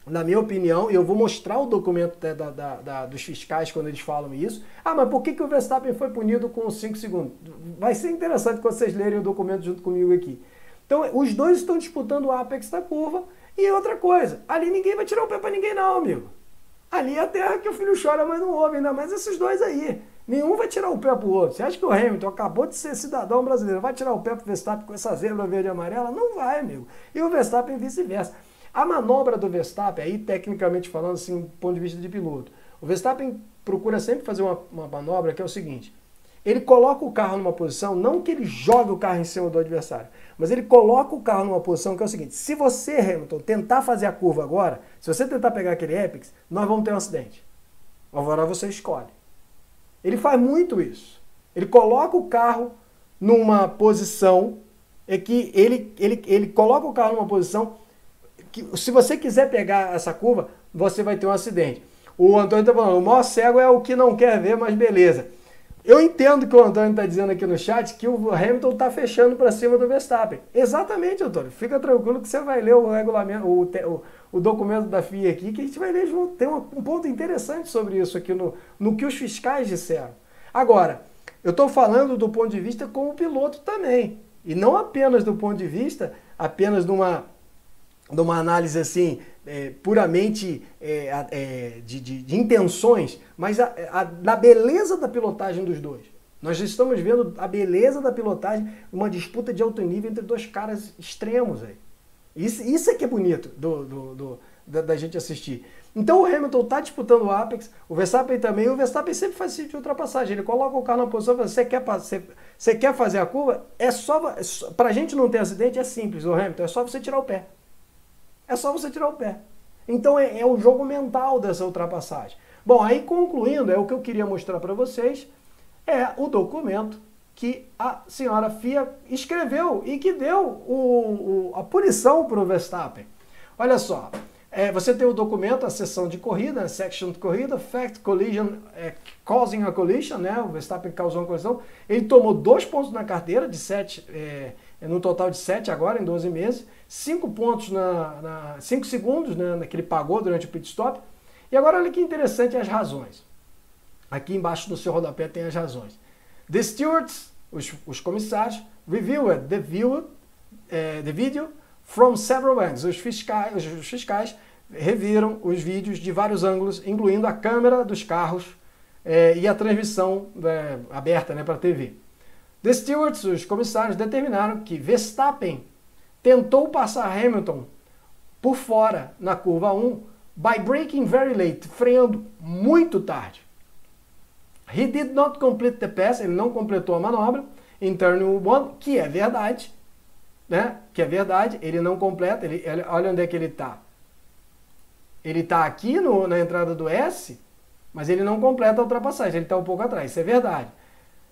na minha opinião, e eu vou mostrar o documento da, da, da, dos fiscais quando eles falam isso. Ah, mas por que, que o Verstappen foi punido com 5 segundos? Vai ser interessante quando vocês lerem o documento junto comigo aqui. Então, os dois estão disputando o apex da curva. E outra coisa, ali ninguém vai tirar o pé para ninguém, não, amigo. Ali é a terra que o filho chora, mas não ouve, ainda mais esses dois aí. Nenhum vai tirar o pé pro outro. Você acha que o Hamilton acabou de ser cidadão brasileiro, vai tirar o pé pro Verstappen com essa zebra verde e amarela? Não vai, amigo. E o Verstappen vice-versa. A manobra do Verstappen, aí tecnicamente falando assim, do ponto de vista de piloto, o Verstappen procura sempre fazer uma, uma manobra que é o seguinte: ele coloca o carro numa posição, não que ele jogue o carro em cima do adversário, mas ele coloca o carro numa posição que é o seguinte: se você, Hamilton, tentar fazer a curva agora, se você tentar pegar aquele Apex, nós vamos ter um acidente. Agora você escolhe. Ele faz muito isso. Ele coloca o carro numa posição é que ele, ele, ele coloca o carro numa posição que se você quiser pegar essa curva, você vai ter um acidente. O Antônio está falando, o maior cego é o que não quer ver, mas beleza. Eu entendo que o Antônio está dizendo aqui no chat que o Hamilton está fechando para cima do Verstappen. Exatamente, Antônio. Fica tranquilo que você vai ler o regulamento, o, o, o documento da FIA aqui, que a gente vai ler junto. Tem um, um ponto interessante sobre isso aqui no, no que os fiscais disseram. Agora, eu estou falando do ponto de vista como piloto também. E não apenas do ponto de vista, apenas de uma, de uma análise assim, é, puramente é, é, de, de, de, intenções, mas a, a, da beleza da pilotagem dos dois. Nós estamos vendo a beleza da pilotagem, uma disputa de alto nível entre dois caras extremos aí. Isso, isso é que é bonito do, do, do da, da, gente assistir. Então o Hamilton está disputando o Apex, o Verstappen também, o Verstappen sempre faz sítio de ultrapassagem. Ele coloca o carro na posição, você quer, você, quer fazer a curva, é só. Para a gente não ter acidente é simples, o Hamilton, é só você tirar o pé. É só você tirar o pé. Então é, é o jogo mental dessa ultrapassagem. Bom, aí concluindo, é o que eu queria mostrar para vocês, é o documento que a senhora FIA escreveu e que deu o, o, a punição para o Verstappen. Olha só, é, você tem o documento, a seção de corrida, section de corrida, fact collision, é, causing a collision, né? O Verstappen causou uma colisão. Ele tomou dois pontos na carteira, de sete, é, no total de sete agora, em 12 meses. Cinco pontos, na, na cinco segundos, né, que ele pagou durante o pit stop. E agora olha que interessante as razões. Aqui embaixo do seu rodapé tem as razões. The stewards, os, os comissários, reviewed the, view, é, the video from several angles. Os fiscais, os fiscais reviram os vídeos de vários ângulos, incluindo a câmera dos carros é, e a transmissão é, aberta né, para a TV. The stewards, os comissários, determinaram que Verstappen tentou passar Hamilton por fora na curva 1 by braking very late, freando muito tarde. He did not complete the pass, ele não completou a manobra em turn 1, que é verdade, né? Que é verdade, ele não completa, ele, ele olha onde é que ele está. Ele está aqui no, na entrada do S, mas ele não completa a ultrapassagem, ele está um pouco atrás, isso é verdade.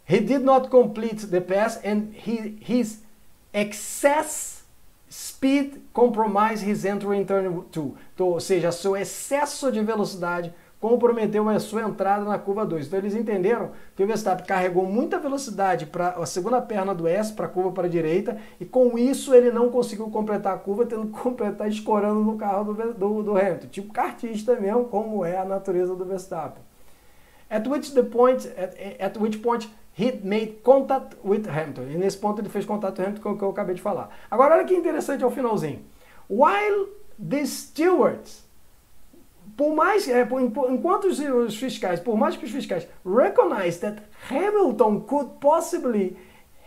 He did not complete the pass and he, his excess speed compromised his entry in turn 2. Então, ou seja, seu excesso de velocidade comprometeu a sua entrada na curva 2. Então eles entenderam que o Verstappen carregou muita velocidade para a segunda perna do S, para a curva para a direita, e com isso ele não conseguiu completar a curva, tendo que completar escorando no carro do, do, do Hamilton. Tipo cartista mesmo, como é a natureza do Verstappen. At which the point, at, at which point he made contact with Hamilton. E nesse ponto ele fez contato com Hamilton, que eu acabei de falar. Agora olha que interessante ao finalzinho. While the stewards por mais, é, por, enquanto os, os, fiscais, por mais que os fiscais recognize that Hamilton could possibly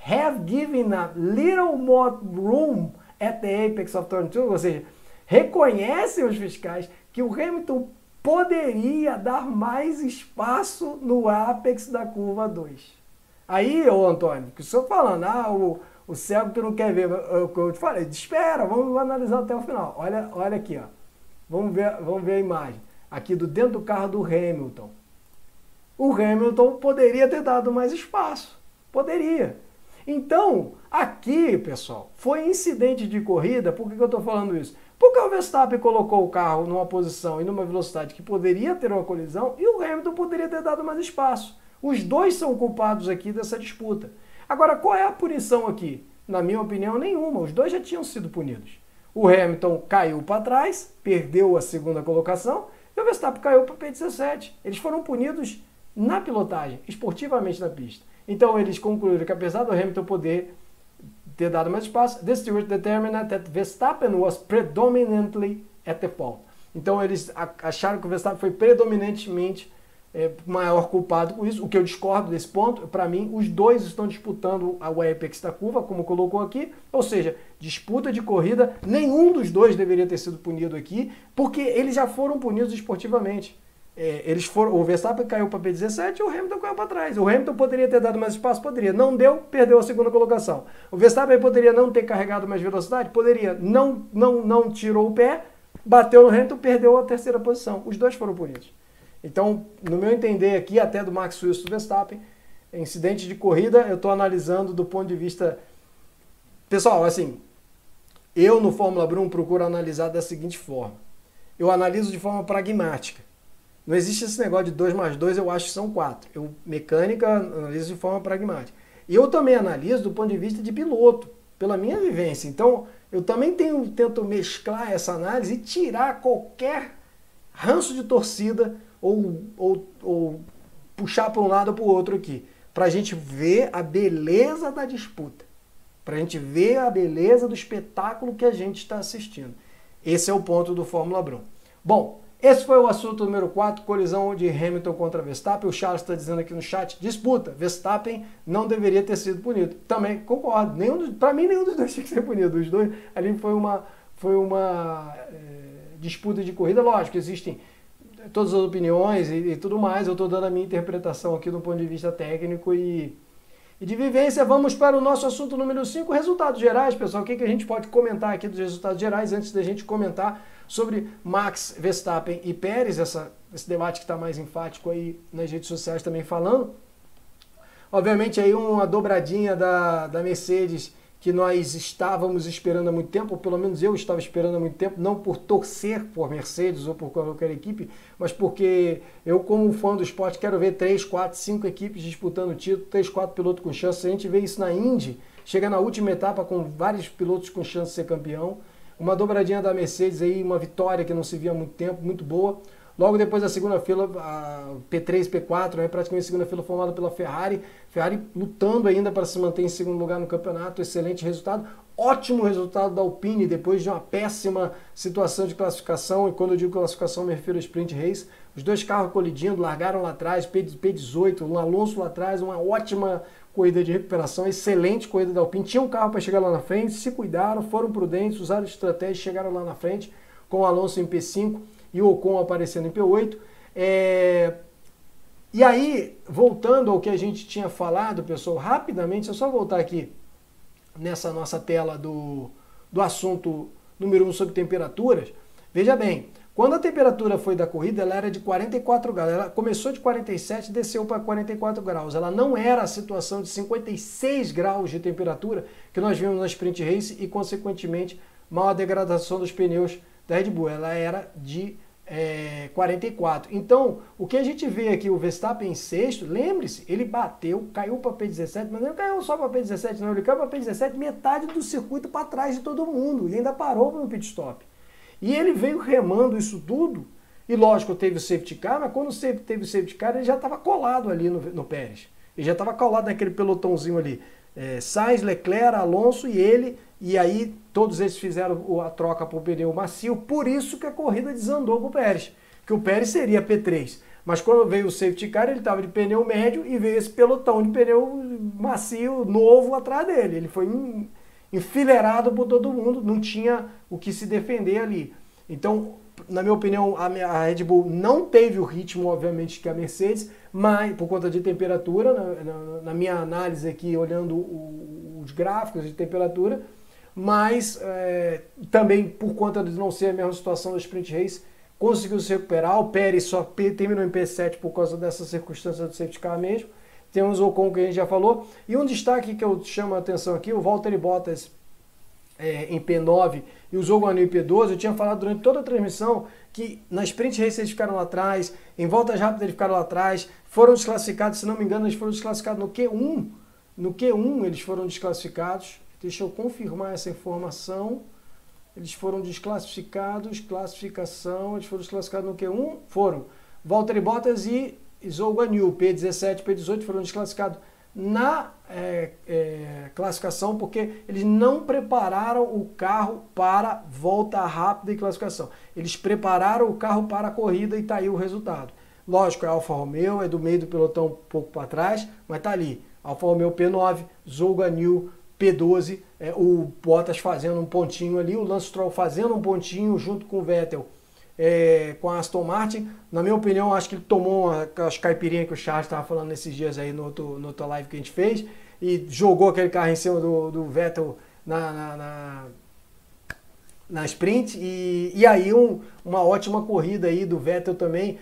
have given a little more room at the apex of turn 2, ou seja, reconhecem os fiscais que o Hamilton poderia dar mais espaço no apex da curva 2. Aí, ô Antônio, que o senhor falando, ah, o, o cego que não quer ver, eu te falei, espera, vamos analisar até o final. Olha, olha aqui, ó. Vamos ver, vamos ver a imagem. Aqui do dentro do carro do Hamilton. O Hamilton poderia ter dado mais espaço. Poderia. Então, aqui, pessoal, foi incidente de corrida. Por que, que eu estou falando isso? Porque o Verstappen colocou o carro numa posição e numa velocidade que poderia ter uma colisão e o Hamilton poderia ter dado mais espaço. Os dois são culpados aqui dessa disputa. Agora, qual é a punição aqui? Na minha opinião, nenhuma. Os dois já tinham sido punidos. O Hamilton caiu para trás, perdeu a segunda colocação, e o Verstappen caiu para o P17. Eles foram punidos na pilotagem, esportivamente na pista. Então eles concluíram que apesar do Hamilton poder ter dado mais espaço, the steward determined that Verstappen was predominantly at the fault. Então eles acharam que o Verstappen foi predominantemente é, maior culpado com isso, o que eu discordo desse ponto, para mim, os dois estão disputando a apex da curva, como colocou aqui, ou seja, disputa de corrida, nenhum dos dois deveria ter sido punido aqui, porque eles já foram punidos esportivamente. É, eles foram, o Verstappen caiu para P17 e o Hamilton caiu para trás. O Hamilton poderia ter dado mais espaço? Poderia. Não deu, perdeu a segunda colocação. O Verstappen poderia não ter carregado mais velocidade? Poderia. Não, não, não tirou o pé, bateu no Hamilton, perdeu a terceira posição. Os dois foram punidos. Então, no meu entender aqui, até do Max Wilson Verstappen, incidente de corrida, eu estou analisando do ponto de vista. Pessoal, assim, eu no Fórmula 1 procuro analisar da seguinte forma: eu analiso de forma pragmática. Não existe esse negócio de 2 mais 2, eu acho que são 4. Eu, mecânica, analiso de forma pragmática. E eu também analiso do ponto de vista de piloto, pela minha vivência. Então, eu também tenho, tento mesclar essa análise e tirar qualquer ranço de torcida ou, ou, ou puxar para um lado ou para o outro aqui, para a gente ver a beleza da disputa, para a gente ver a beleza do espetáculo que a gente está assistindo. Esse é o ponto do Fórmula Brum. Bom, esse foi o assunto número 4, colisão de Hamilton contra Verstappen. O Charles está dizendo aqui no chat, disputa, Verstappen não deveria ter sido punido. Também concordo, para mim nenhum dos dois tinha que ser punido. Os dois, ali foi uma, foi uma é, disputa de corrida, lógico, existem todas as opiniões e, e tudo mais. Eu estou dando a minha interpretação aqui do ponto de vista técnico e, e de vivência. Vamos para o nosso assunto número 5, resultados gerais, pessoal. O que, que a gente pode comentar aqui dos resultados gerais antes da gente comentar sobre Max Verstappen e Pérez, essa, esse debate que está mais enfático aí nas redes sociais também falando. Obviamente aí uma dobradinha da, da Mercedes que nós estávamos esperando há muito tempo, ou pelo menos eu estava esperando há muito tempo, não por torcer por Mercedes ou por qualquer equipe, mas porque eu, como fã do esporte, quero ver três, quatro, cinco equipes disputando o título, três, quatro pilotos com chance. A gente vê isso na Indy, chega na última etapa com vários pilotos com chance de ser campeão. Uma dobradinha da Mercedes aí, uma vitória que não se via há muito tempo, muito boa. Logo depois da segunda fila, a P3, P4, né, praticamente a segunda fila formada pela Ferrari. Ferrari lutando ainda para se manter em segundo lugar no campeonato, excelente resultado. Ótimo resultado da Alpine depois de uma péssima situação de classificação. E quando eu digo classificação, me refiro ao sprint race. Os dois carros colidindo, largaram lá atrás, P18, um Alonso lá atrás, uma ótima corrida de recuperação, excelente corrida da Alpine. Tinha um carro para chegar lá na frente, se cuidaram, foram prudentes, usaram estratégia, chegaram lá na frente com o Alonso em P5 e o Ocon aparecendo em P8. É... E aí, voltando ao que a gente tinha falado, pessoal, rapidamente, é só voltar aqui nessa nossa tela do, do assunto número 1 um sobre temperaturas. Veja bem, quando a temperatura foi da corrida, ela era de 44 graus. Ela começou de 47 e desceu para 44 graus. Ela não era a situação de 56 graus de temperatura que nós vimos na sprint race e, consequentemente, maior degradação dos pneus da Red Bull. Ela era de é, 44. Então, o que a gente vê aqui, o Verstappen em sexto, lembre-se, ele bateu, caiu para P17, mas não caiu só para P17, não, ele caiu para P17 metade do circuito para trás de todo mundo e ainda parou no pit stop. E ele veio remando isso tudo, e lógico, teve o safety car, mas quando teve o safety car, ele já estava colado ali no, no Pérez. Ele já estava colado naquele pelotãozinho ali. É, Sainz, Leclerc, Alonso e ele e aí todos eles fizeram a troca por pneu macio, por isso que a corrida desandou para o Pérez, que o Pérez seria P3. Mas quando veio o safety car, ele estava de pneu médio e veio esse pelotão de pneu macio novo atrás dele. Ele foi enfileirado por todo mundo, não tinha o que se defender ali. Então, na minha opinião, a Red Bull não teve o ritmo, obviamente, que a Mercedes, mas por conta de temperatura, na, na, na minha análise aqui, olhando o, os gráficos de temperatura, mas é, também por conta de não ser a mesma situação da Sprint Race, conseguiu se recuperar. O Pérez só terminou em P7 por causa dessa circunstância do safety car mesmo. Temos o Ocon que a gente já falou. E um destaque que eu chamo a atenção aqui, o Valtteri Bottas é, em P9 e o Zhou em P12. Eu tinha falado durante toda a transmissão que na Sprint Race eles ficaram lá atrás, em voltas rápidas eles ficaram lá atrás, foram desclassificados, se não me engano, eles foram desclassificados no Q1. No Q1 eles foram desclassificados. Deixa eu confirmar essa informação. Eles foram desclassificados, classificação, eles foram desclassificados no Q1? Foram. Valtteri Bottas e Zhou Guanyu, P17 P18, foram desclassificados na é, é, classificação porque eles não prepararam o carro para volta rápida e classificação. Eles prepararam o carro para a corrida e está aí o resultado. Lógico, é Alfa Romeo, é do meio do pelotão um pouco para trás, mas tá ali. Alfa Romeo P9, Zouga New P12, é, o Bottas fazendo um pontinho ali, o Lance Stroll fazendo um pontinho junto com o Vettel é, com a Aston Martin. Na minha opinião, acho que ele tomou as caipirinhas que o Charles estava falando nesses dias aí no outro, no outro live que a gente fez e jogou aquele carro em cima do, do Vettel na, na, na, na sprint. E, e aí um, uma ótima corrida aí do Vettel também.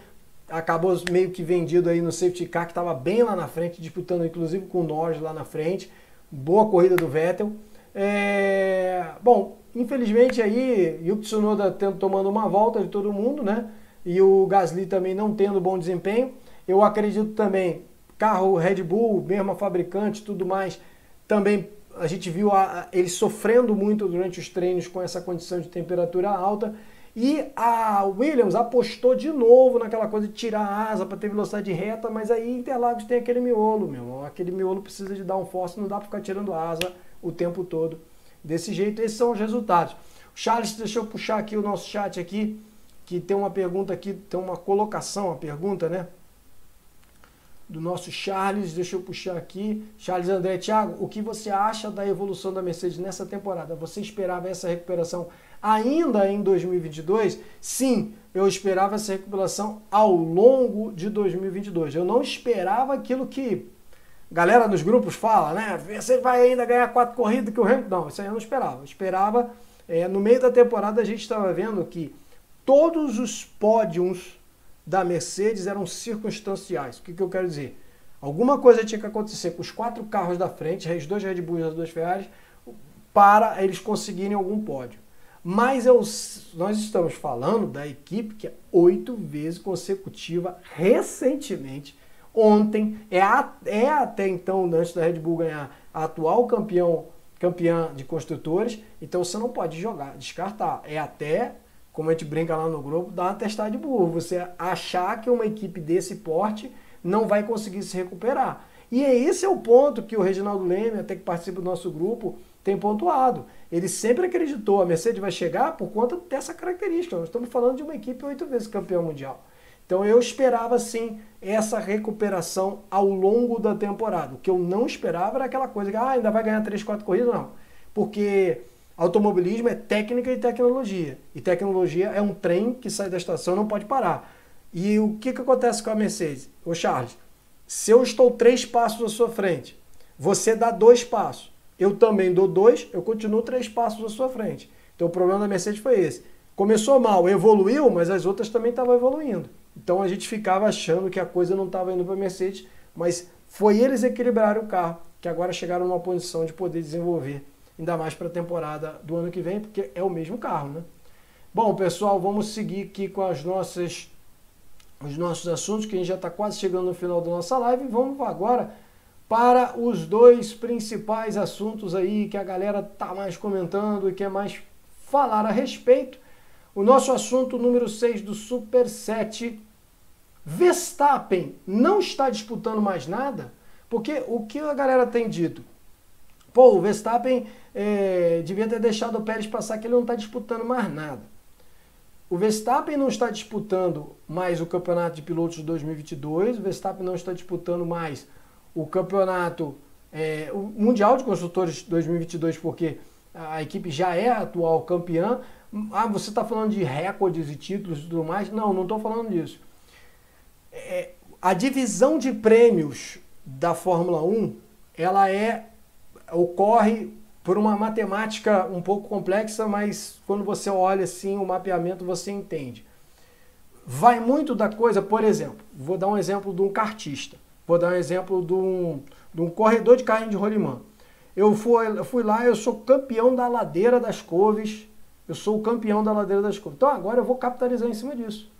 Acabou meio que vendido aí no safety car, que estava bem lá na frente, disputando inclusive com o Norris lá na frente. Boa corrida do Vettel. É, bom, infelizmente aí, Yuki Tsunoda tomando uma volta de todo mundo, né? E o Gasly também não tendo bom desempenho. Eu acredito também, carro Red Bull, mesma fabricante tudo mais, também a gente viu a, a, eles sofrendo muito durante os treinos com essa condição de temperatura alta. E a Williams apostou de novo naquela coisa de tirar a asa para ter velocidade reta, mas aí Interlagos tem aquele miolo, meu. Aquele miolo precisa de dar um force, não dá para ficar tirando asa o tempo todo. Desse jeito, esses são os resultados. Charles, deixa eu puxar aqui o nosso chat aqui, que tem uma pergunta aqui, tem uma colocação, uma pergunta, né? Do nosso Charles, deixa eu puxar aqui. Charles André, Thiago, o que você acha da evolução da Mercedes nessa temporada? Você esperava essa recuperação ainda em 2022? Sim, eu esperava essa recuperação ao longo de 2022. Eu não esperava aquilo que galera nos grupos fala, né? Você vai ainda ganhar quatro corridas que o Hamilton. Não, isso aí eu não esperava. Eu esperava, é, no meio da temporada a gente estava vendo que todos os pódios da Mercedes eram circunstanciais. O que, que eu quero dizer? Alguma coisa tinha que acontecer com os quatro carros da frente, os dois Red Bulls e as duas Ferraris, para eles conseguirem algum pódio. Mas eu, nós estamos falando da equipe que é oito vezes consecutiva, recentemente, ontem, é, a, é até então, antes da Red Bull ganhar, a atual campeão, campeã de construtores, então você não pode jogar, descartar. É até, como a gente brinca lá no grupo, dar uma testada de burro. Você achar que uma equipe desse porte não vai conseguir se recuperar. E é esse é o ponto que o Reginaldo Leme, até que participa do nosso grupo, tem pontuado. Ele sempre acreditou, a Mercedes vai chegar por conta dessa característica. Nós estamos falando de uma equipe oito vezes campeã mundial. Então eu esperava sim essa recuperação ao longo da temporada. O que eu não esperava era aquela coisa que ah, ainda vai ganhar 3, 4 corridas, não. Porque automobilismo é técnica e tecnologia. E tecnologia é um trem que sai da estação não pode parar. E o que, que acontece com a Mercedes? Ô Charles, se eu estou três passos à sua frente, você dá dois passos. Eu também dou dois, eu continuo três passos à sua frente. Então o problema da Mercedes foi esse. Começou mal, evoluiu, mas as outras também estavam evoluindo. Então a gente ficava achando que a coisa não estava indo para a Mercedes, mas foi eles equilibrarem o carro, que agora chegaram numa posição de poder desenvolver, ainda mais para a temporada do ano que vem, porque é o mesmo carro, né? Bom, pessoal, vamos seguir aqui com as nossas, os nossos assuntos, que a gente já está quase chegando no final da nossa live. Vamos agora para os dois principais assuntos aí que a galera tá mais comentando e quer mais falar a respeito. O nosso assunto número 6 do Super 7. Verstappen não está disputando mais nada? Porque o que a galera tem dito? Pô, o Verstappen é, devia ter deixado o Pérez passar que ele não está disputando mais nada. O Verstappen não está disputando mais o campeonato de pilotos de 2022, o Verstappen não está disputando mais o campeonato é, o Mundial de Construtores 2022, porque a equipe já é atual campeã, ah, você está falando de recordes e títulos e tudo mais? Não, não estou falando disso. É, a divisão de prêmios da Fórmula 1, ela é ocorre por uma matemática um pouco complexa, mas quando você olha assim o mapeamento você entende. Vai muito da coisa, por exemplo, vou dar um exemplo de um kartista, vou dar um exemplo de um, de um corredor de carrinho de rolimã. Eu fui, fui lá, eu sou campeão da ladeira das couves eu sou o campeão da ladeira das curvas. Então agora eu vou capitalizar em cima disso.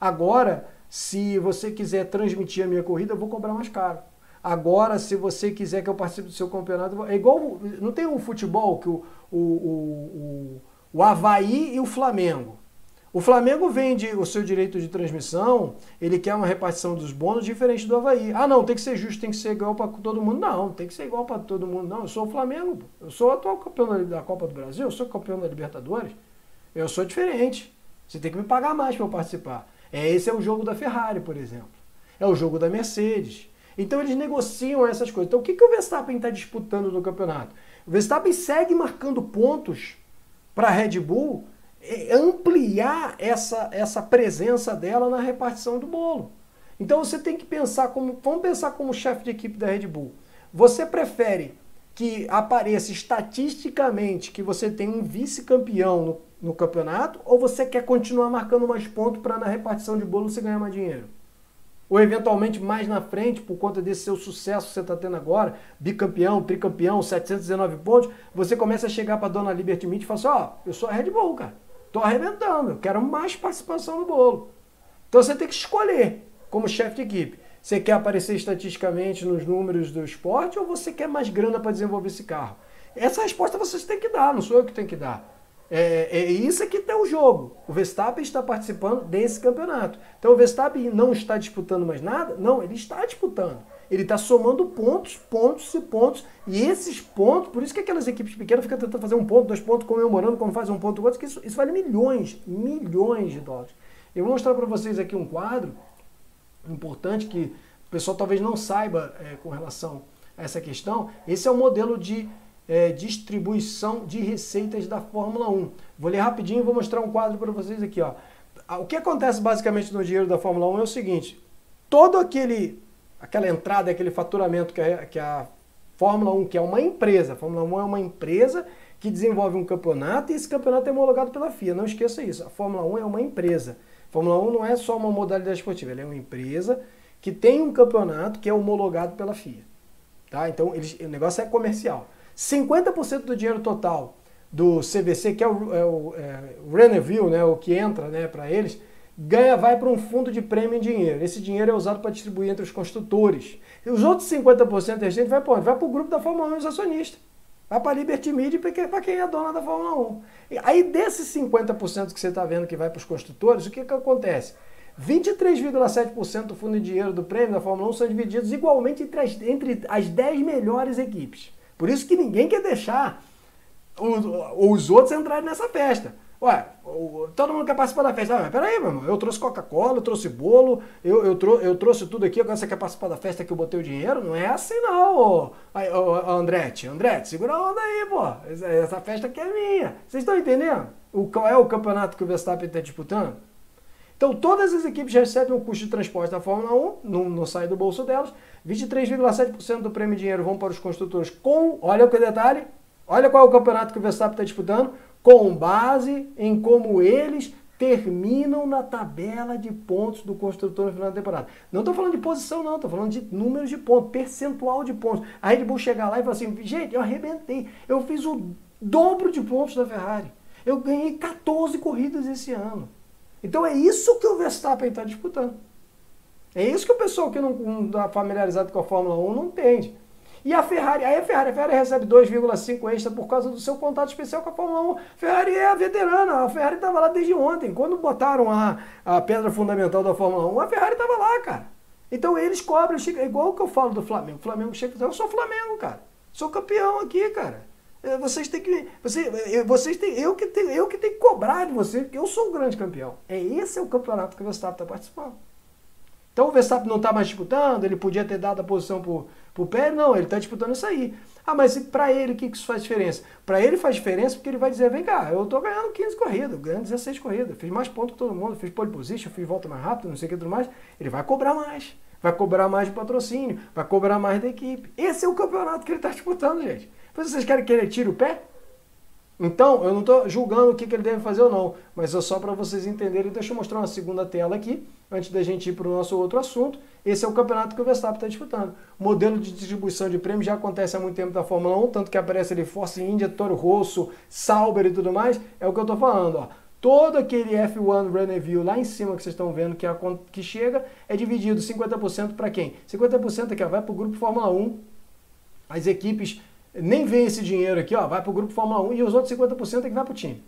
Agora, se você quiser transmitir a minha corrida, eu vou cobrar mais caro. Agora, se você quiser que eu participe do seu campeonato, é igual. Não tem um futebol que o, o, o, o, o Havaí e o Flamengo. O Flamengo vende o seu direito de transmissão, ele quer uma repartição dos bônus diferente do Havaí. Ah, não, tem que ser justo, tem que ser igual para todo mundo. Não, tem que ser igual para todo mundo. Não, eu sou o Flamengo. Eu sou o atual campeão da Copa do Brasil, eu sou campeão da Libertadores. Eu sou diferente. Você tem que me pagar mais para eu participar. É, esse é o jogo da Ferrari, por exemplo. É o jogo da Mercedes. Então eles negociam essas coisas. Então o que, que o Verstappen está disputando no campeonato? O Verstappen segue marcando pontos para a Red Bull ampliar essa, essa presença dela na repartição do bolo. Então você tem que pensar como. Vamos pensar como chefe de equipe da Red Bull. Você prefere que apareça estatisticamente que você tem um vice-campeão no, no, campeonato ou você quer continuar marcando mais pontos para na repartição de bolo você ganhar mais dinheiro? Ou eventualmente mais na frente, por conta desse seu sucesso que você está tendo agora, bicampeão, tricampeão, 719 pontos, você começa a chegar para a dona Liberty Meat e fala assim: Ó, oh, eu sou a Red Bull, cara. Tô arrebentando, eu quero mais participação no bolo. Então você tem que escolher como chefe de equipe. Você quer aparecer estatisticamente nos números do esporte ou você quer mais grana para desenvolver esse carro? Essa resposta vocês têm que dar, não sou eu que tenho que dar. É, é isso que tem o jogo. O Verstappen está participando desse campeonato. Então o Verstappen não está disputando mais nada? Não, ele está disputando. Ele está somando pontos, pontos e pontos. E esses pontos, por isso que aquelas equipes pequenas ficam tentando fazer um ponto, dois pontos, comemorando como faz um ponto, outro, que isso, isso vale milhões, milhões de dólares. Eu vou mostrar para vocês aqui um quadro importante que o pessoal talvez não saiba é, com relação a essa questão. Esse é o modelo de é, distribuição de receitas da Fórmula 1. Vou ler rapidinho e vou mostrar um quadro para vocês aqui. Ó. O que acontece basicamente no dinheiro da Fórmula 1 é o seguinte: todo aquele aquela entrada, aquele faturamento que a, que a Fórmula 1, que é uma empresa, a Fórmula 1 é uma empresa que desenvolve um campeonato e esse campeonato é homologado pela FIA. Não esqueça isso. A Fórmula 1 é uma empresa. A Fórmula 1 não é só uma modalidade esportiva, ela é uma empresa que tem um campeonato que é homologado pela FIA. Tá? Então eles, o negócio é comercial. 50% do dinheiro total do CVC, que é o, é o, é, o né, o que entra né, para eles, ganha vai para um fundo de prêmio em dinheiro. Esse dinheiro é usado para distribuir entre os construtores. E os outros 50% gente vai para onde? Vai para o grupo da Fórmula 1 e os acionistas. Vai para a Liberty Media para quem é dona da Fórmula 1. E aí desses 50% que você está vendo que vai para os construtores, o que, que acontece? 23,7% do fundo de dinheiro do prêmio da Fórmula 1 são divididos igualmente entre as, entre as 10 melhores equipes. Por isso que ninguém quer deixar os, os outros entrarem nessa festa. Ué, todo mundo quer participar da festa. Ah, mas peraí, meu irmão, eu trouxe Coca-Cola, eu trouxe bolo, eu, eu, trou eu trouxe tudo aqui, agora você quer participar da festa que eu botei o dinheiro? Não é assim não, ô, ô, ô. Andretti, segura a onda aí, pô. Essa festa aqui é minha. Vocês estão entendendo? O, qual é o campeonato que o Verstappen está disputando? Então, todas as equipes recebem um custo de transporte da Fórmula 1, não, não sai do bolso delas. 23,7% do prêmio de dinheiro vão para os construtores com, olha o que detalhe, olha qual é o campeonato que o Verstappen está disputando, com base em como eles terminam na tabela de pontos do construtor no final da temporada. Não estou falando de posição, não, estou falando de números de pontos, percentual de pontos. A Red Bull chegar lá e falar assim, gente, eu arrebentei, eu fiz o dobro de pontos da Ferrari. Eu ganhei 14 corridas esse ano. Então é isso que o Verstappen está disputando. É isso que o pessoal que não está familiarizado com a Fórmula 1 não entende. E a Ferrari, aí a Ferrari, a Ferrari recebe 2,5 extra por causa do seu contato especial com a Fórmula 1. Ferrari é a veterana, a Ferrari estava lá desde ontem. Quando botaram a, a pedra fundamental da Fórmula 1, a Ferrari estava lá, cara. Então eles cobram, chega, igual que eu falo do Flamengo. O Flamengo chega eu sou Flamengo, cara. Sou campeão aqui, cara. É, vocês têm que. Você, vocês têm, eu, que tenho, eu que tenho que cobrar de você, porque eu sou o grande campeão. É esse é o campeonato que Verstappen está participando. Então o Verstappen não está mais disputando, ele podia ter dado a posição para o Pérez, não, ele está disputando isso aí. Ah, mas para ele o que, que isso faz diferença? Para ele faz diferença porque ele vai dizer, vem cá, eu estou ganhando 15 corridas, ganhando 16 corridas, fiz mais pontos que todo mundo, fiz pole position, fiz volta mais rápido, não sei o que tudo mais. Ele vai cobrar mais, vai cobrar mais de patrocínio, vai cobrar mais da equipe. Esse é o campeonato que ele está disputando, gente. Vocês querem que ele tire o pé? Então, eu não estou julgando o que, que ele deve fazer ou não, mas é só para vocês entenderem. Deixa eu mostrar uma segunda tela aqui, antes da gente ir para o nosso outro assunto. Esse é o campeonato que o Verstappen está disputando. O modelo de distribuição de prêmios já acontece há muito tempo da Fórmula 1, tanto que aparece ali Force India, Toro Rosso, Sauber e tudo mais. É o que eu estou falando. Ó. Todo aquele F1 Run lá em cima que vocês estão vendo que, a, que chega é dividido 50% para quem? 50% aqui ó, vai para o grupo Fórmula 1. As equipes nem vem esse dinheiro aqui, ó, vai para o grupo Fórmula 1 e os outros 50% é que vai para o time.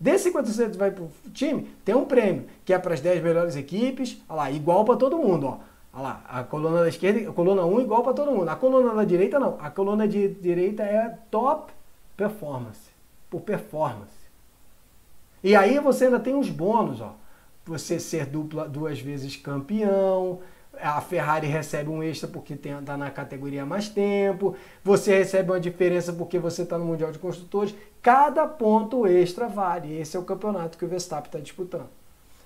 Desse 50% que vai para o time, tem um prêmio, que é para as 10 melhores equipes, lá, igual para todo mundo, ó. Olha lá, a coluna da esquerda, a coluna 1 igual para todo mundo. A coluna da direita não, a coluna de direita é top performance, por performance. E aí você ainda tem os bônus, ó. você ser dupla, duas vezes campeão, a Ferrari recebe um extra porque está na categoria há mais tempo, você recebe uma diferença porque você está no Mundial de Construtores. Cada ponto extra vale. Esse é o campeonato que o Verstappen está disputando.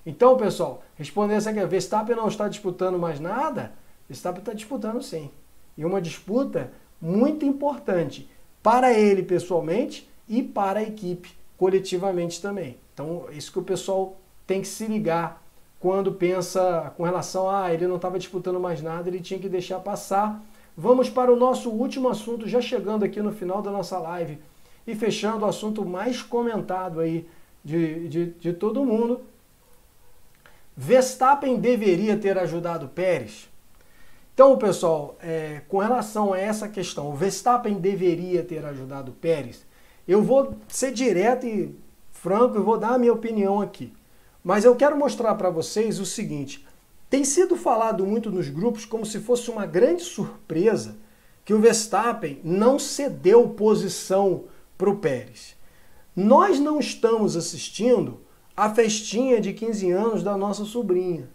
Então, pessoal, respondendo essa aqui, Verstappen não está disputando mais nada? Verstappen está disputando sim. E uma disputa muito importante para ele pessoalmente e para a equipe coletivamente também. Então, isso que o pessoal tem que se ligar quando pensa com relação a ah, ele não estava disputando mais nada, ele tinha que deixar passar. Vamos para o nosso último assunto, já chegando aqui no final da nossa live e fechando o assunto mais comentado aí de, de, de todo mundo. Verstappen deveria ter ajudado Pérez? Então, pessoal, é, com relação a essa questão, o Verstappen deveria ter ajudado Pérez? Eu vou ser direto e franco e vou dar a minha opinião aqui. Mas eu quero mostrar para vocês o seguinte: tem sido falado muito nos grupos como se fosse uma grande surpresa que o Verstappen não cedeu posição para o Pérez. Nós não estamos assistindo a festinha de 15 anos da nossa sobrinha.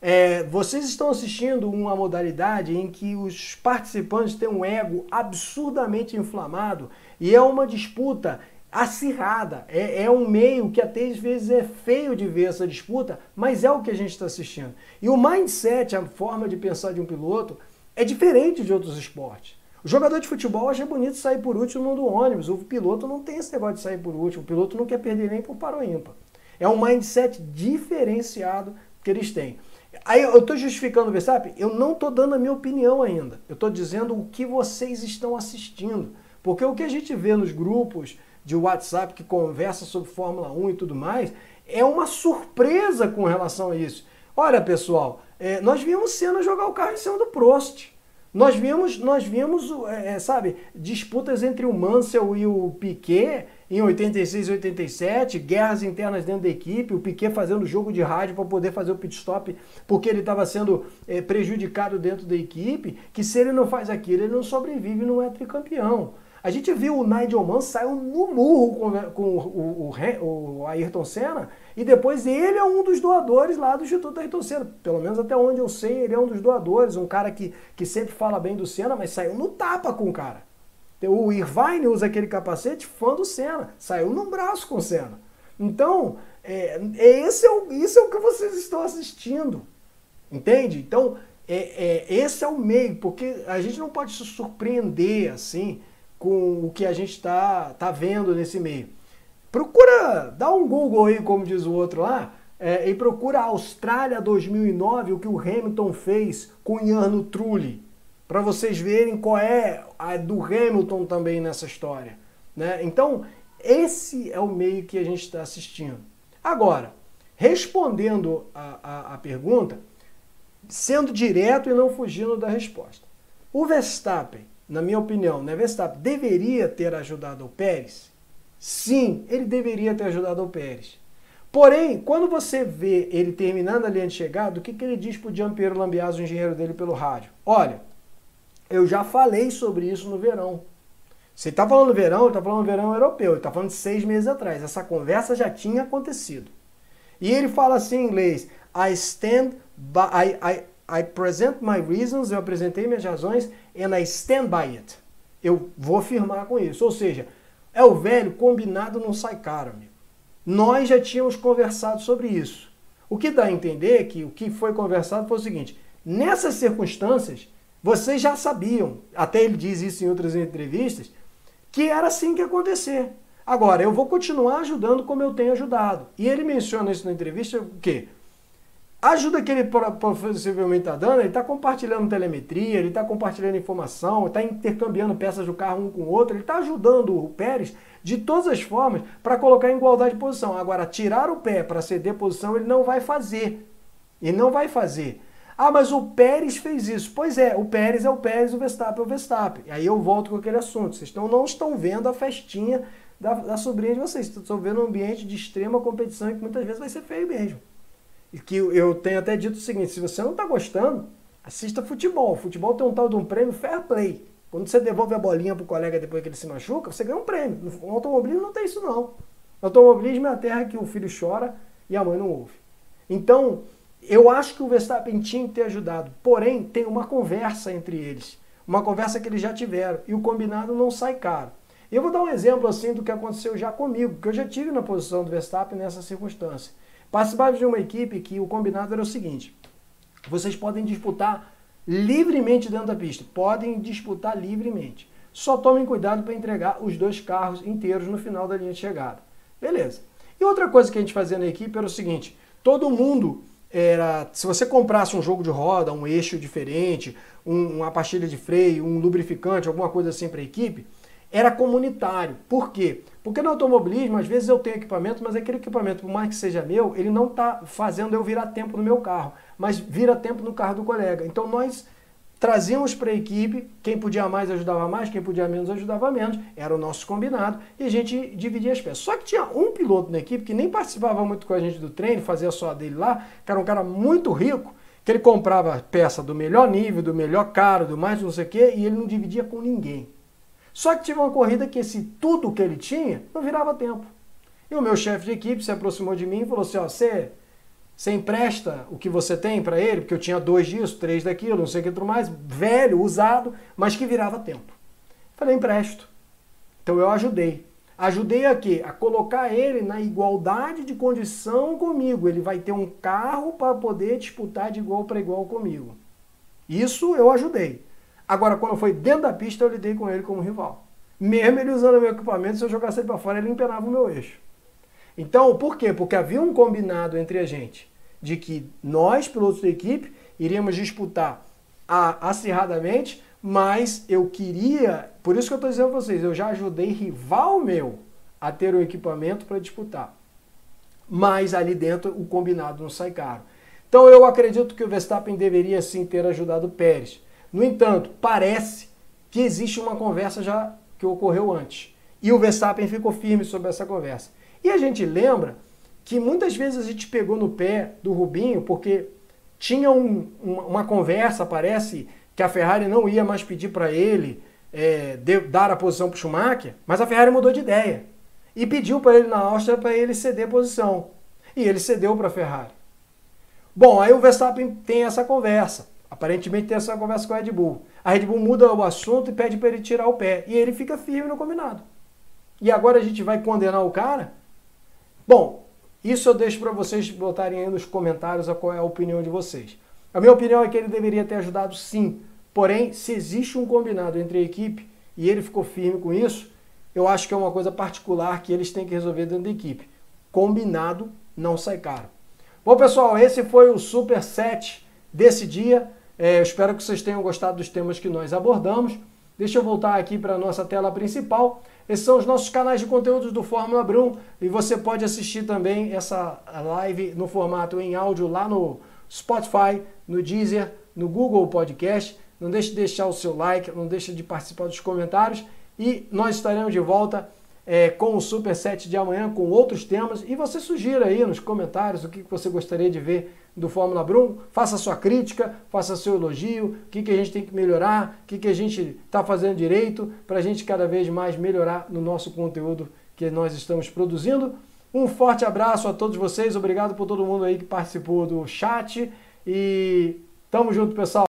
É, vocês estão assistindo uma modalidade em que os participantes têm um ego absurdamente inflamado e é uma disputa acirrada. É, é um meio que até às vezes é feio de ver essa disputa, mas é o que a gente está assistindo. E o mindset, a forma de pensar de um piloto, é diferente de outros esportes. O jogador de futebol acha bonito sair por último do ônibus. O piloto não tem esse negócio de sair por último. O piloto não quer perder nem por paro ímpar. É um mindset diferenciado que eles têm. Aí eu estou justificando o Verstappen? Eu não estou dando a minha opinião ainda. Eu estou dizendo o que vocês estão assistindo. Porque o que a gente vê nos grupos de WhatsApp que conversa sobre Fórmula 1 e tudo mais, é uma surpresa com relação a isso. Olha, pessoal, é, nós vimos Senna jogar o carro em cima do Prost. Nós vimos, nós vimos é, é sabe, disputas entre o Mansell e o Piquet em 86 e 87, guerras internas dentro da equipe, o Piquet fazendo jogo de rádio para poder fazer o pit stop porque ele estava sendo é, prejudicado dentro da equipe, que se ele não faz aquilo, ele não sobrevive, não é tricampeão. A gente viu o Nigel Mansell saiu no murro com, com o, o, o, Ayrton Senna e depois ele é um dos doadores lá do Instituto Ayrton Senna. Pelo menos até onde eu sei, ele é um dos doadores, um cara que, que sempre fala bem do Senna, mas saiu no tapa com o cara. O Irvine usa aquele capacete fã do Senna, saiu no braço com o Senna. Então, é, é, esse, é o, isso é o que vocês estão assistindo. Entende? Então, é, é, esse é o meio, porque a gente não pode se surpreender assim com o que a gente está tá vendo nesse meio. Procura, dá um Google aí, como diz o outro lá, é, e procura Austrália 2009, o que o Hamilton fez com Ian Trulli, para vocês verem qual é a do Hamilton também nessa história. Né? Então, esse é o meio que a gente está assistindo. Agora, respondendo a, a, a pergunta, sendo direto e não fugindo da resposta. O Verstappen na minha opinião, né, Verstappen deveria ter ajudado o Pérez? Sim, ele deveria ter ajudado o Pérez. Porém, quando você vê ele terminando a linha de chegada, o que, que ele diz para o Giampiero Lambiaso, o engenheiro dele, pelo rádio? Olha, eu já falei sobre isso no verão. Você está falando no verão, está falando no verão europeu, ele está falando de seis meses atrás. Essa conversa já tinha acontecido. E ele fala assim em inglês: I stand by, I, I, I present my reasons, eu apresentei minhas razões, and I stand by it. Eu vou firmar com isso. Ou seja, é o velho combinado não sai caro, amigo. Nós já tínhamos conversado sobre isso. O que dá a entender que o que foi conversado foi o seguinte: nessas circunstâncias, vocês já sabiam, até ele diz isso em outras entrevistas, que era assim que ia acontecer. Agora, eu vou continuar ajudando como eu tenho ajudado. E ele menciona isso na entrevista o quê? Ajuda que ele possivelmente está dando, ele está compartilhando telemetria, ele está compartilhando informação, está intercambiando peças do carro um com o outro, ele está ajudando o Pérez de todas as formas para colocar em igualdade de posição. Agora, tirar o pé para ceder posição, ele não vai fazer. Ele não vai fazer. Ah, mas o Pérez fez isso. Pois é, o Pérez é o Pérez, o Verstappen é o Verstappen. Aí eu volto com aquele assunto. Vocês estão, não estão vendo a festinha da, da sobrinha de vocês. Estão vendo um ambiente de extrema competição e que muitas vezes vai ser feio mesmo que eu tenho até dito o seguinte: se você não está gostando, assista futebol. Futebol tem um tal de um prêmio fair play. Quando você devolve a bolinha pro colega depois que ele se machuca, você ganha um prêmio. No automobilismo não tem isso não. No automobilismo é a terra que o filho chora e a mãe não ouve. Então, eu acho que o Verstappen tinha que ter ajudado. Porém, tem uma conversa entre eles. Uma conversa que eles já tiveram. E o combinado não sai caro. Eu vou dar um exemplo assim do que aconteceu já comigo, que eu já tive na posição do Verstappen nessa circunstância. Participava de uma equipe que o combinado era o seguinte: vocês podem disputar livremente dentro da pista, podem disputar livremente. Só tomem cuidado para entregar os dois carros inteiros no final da linha de chegada. Beleza. E outra coisa que a gente fazia na equipe era o seguinte: todo mundo era, se você comprasse um jogo de roda, um eixo diferente, um, uma pastilha de freio, um lubrificante, alguma coisa assim para a equipe, era comunitário. Por quê? Porque no automobilismo, às vezes eu tenho equipamento, mas aquele equipamento, por mais que seja meu, ele não está fazendo eu virar tempo no meu carro, mas vira tempo no carro do colega. Então nós trazíamos para a equipe, quem podia mais ajudava mais, quem podia menos ajudava menos, era o nosso combinado, e a gente dividia as peças. Só que tinha um piloto na equipe que nem participava muito com a gente do treino, fazia só a dele lá, que era um cara muito rico, que ele comprava peça do melhor nível, do melhor caro, do mais não sei o quê, e ele não dividia com ninguém. Só que tive uma corrida que esse tudo que ele tinha não virava tempo. E o meu chefe de equipe se aproximou de mim e falou assim: ó, você, você empresta o que você tem para ele, porque eu tinha dois disso, três daquilo, não sei o que tudo mais, velho, usado, mas que virava tempo. Falei, empresto. Então eu ajudei. Ajudei a quê? A colocar ele na igualdade de condição comigo. Ele vai ter um carro para poder disputar de igual para igual comigo. Isso eu ajudei. Agora, quando foi dentro da pista, eu lidei com ele como rival. Mesmo ele usando meu equipamento, se eu jogasse ele para fora, ele empenava o meu eixo. Então, por quê? Porque havia um combinado entre a gente de que nós, pilotos da equipe, iríamos disputar acirradamente, mas eu queria, por isso que eu estou dizendo para vocês, eu já ajudei rival meu a ter o equipamento para disputar. Mas ali dentro o combinado não sai caro. Então eu acredito que o Verstappen deveria sim ter ajudado o Pérez. No entanto, parece que existe uma conversa já que ocorreu antes. E o Verstappen ficou firme sobre essa conversa. E a gente lembra que muitas vezes a gente pegou no pé do Rubinho porque tinha um, uma conversa, parece, que a Ferrari não ia mais pedir para ele é, de, dar a posição para o Schumacher, mas a Ferrari mudou de ideia e pediu para ele na Áustria para ele ceder posição. E ele cedeu para a Ferrari. Bom, aí o Verstappen tem essa conversa. Aparentemente tem essa conversa com a Red Bull. A Red Bull muda o assunto e pede para ele tirar o pé. E ele fica firme no combinado. E agora a gente vai condenar o cara? Bom, isso eu deixo para vocês botarem aí nos comentários qual é a opinião de vocês. A minha opinião é que ele deveria ter ajudado sim. Porém, se existe um combinado entre a equipe e ele ficou firme com isso, eu acho que é uma coisa particular que eles têm que resolver dentro da equipe. Combinado não sai caro. Bom, pessoal, esse foi o Super 7 desse dia. É, eu espero que vocês tenham gostado dos temas que nós abordamos. Deixa eu voltar aqui para a nossa tela principal. Esses são os nossos canais de conteúdos do Fórmula Brum e você pode assistir também essa live no formato em áudio lá no Spotify, no Deezer, no Google Podcast. Não deixe de deixar o seu like, não deixe de participar dos comentários e nós estaremos de volta é, com o Super 7 de amanhã com outros temas e você sugira aí nos comentários o que você gostaria de ver do Fórmula Brum, faça sua crítica, faça seu elogio, o que, que a gente tem que melhorar, o que, que a gente está fazendo direito, para a gente cada vez mais melhorar no nosso conteúdo que nós estamos produzindo. Um forte abraço a todos vocês, obrigado por todo mundo aí que participou do chat e tamo junto, pessoal.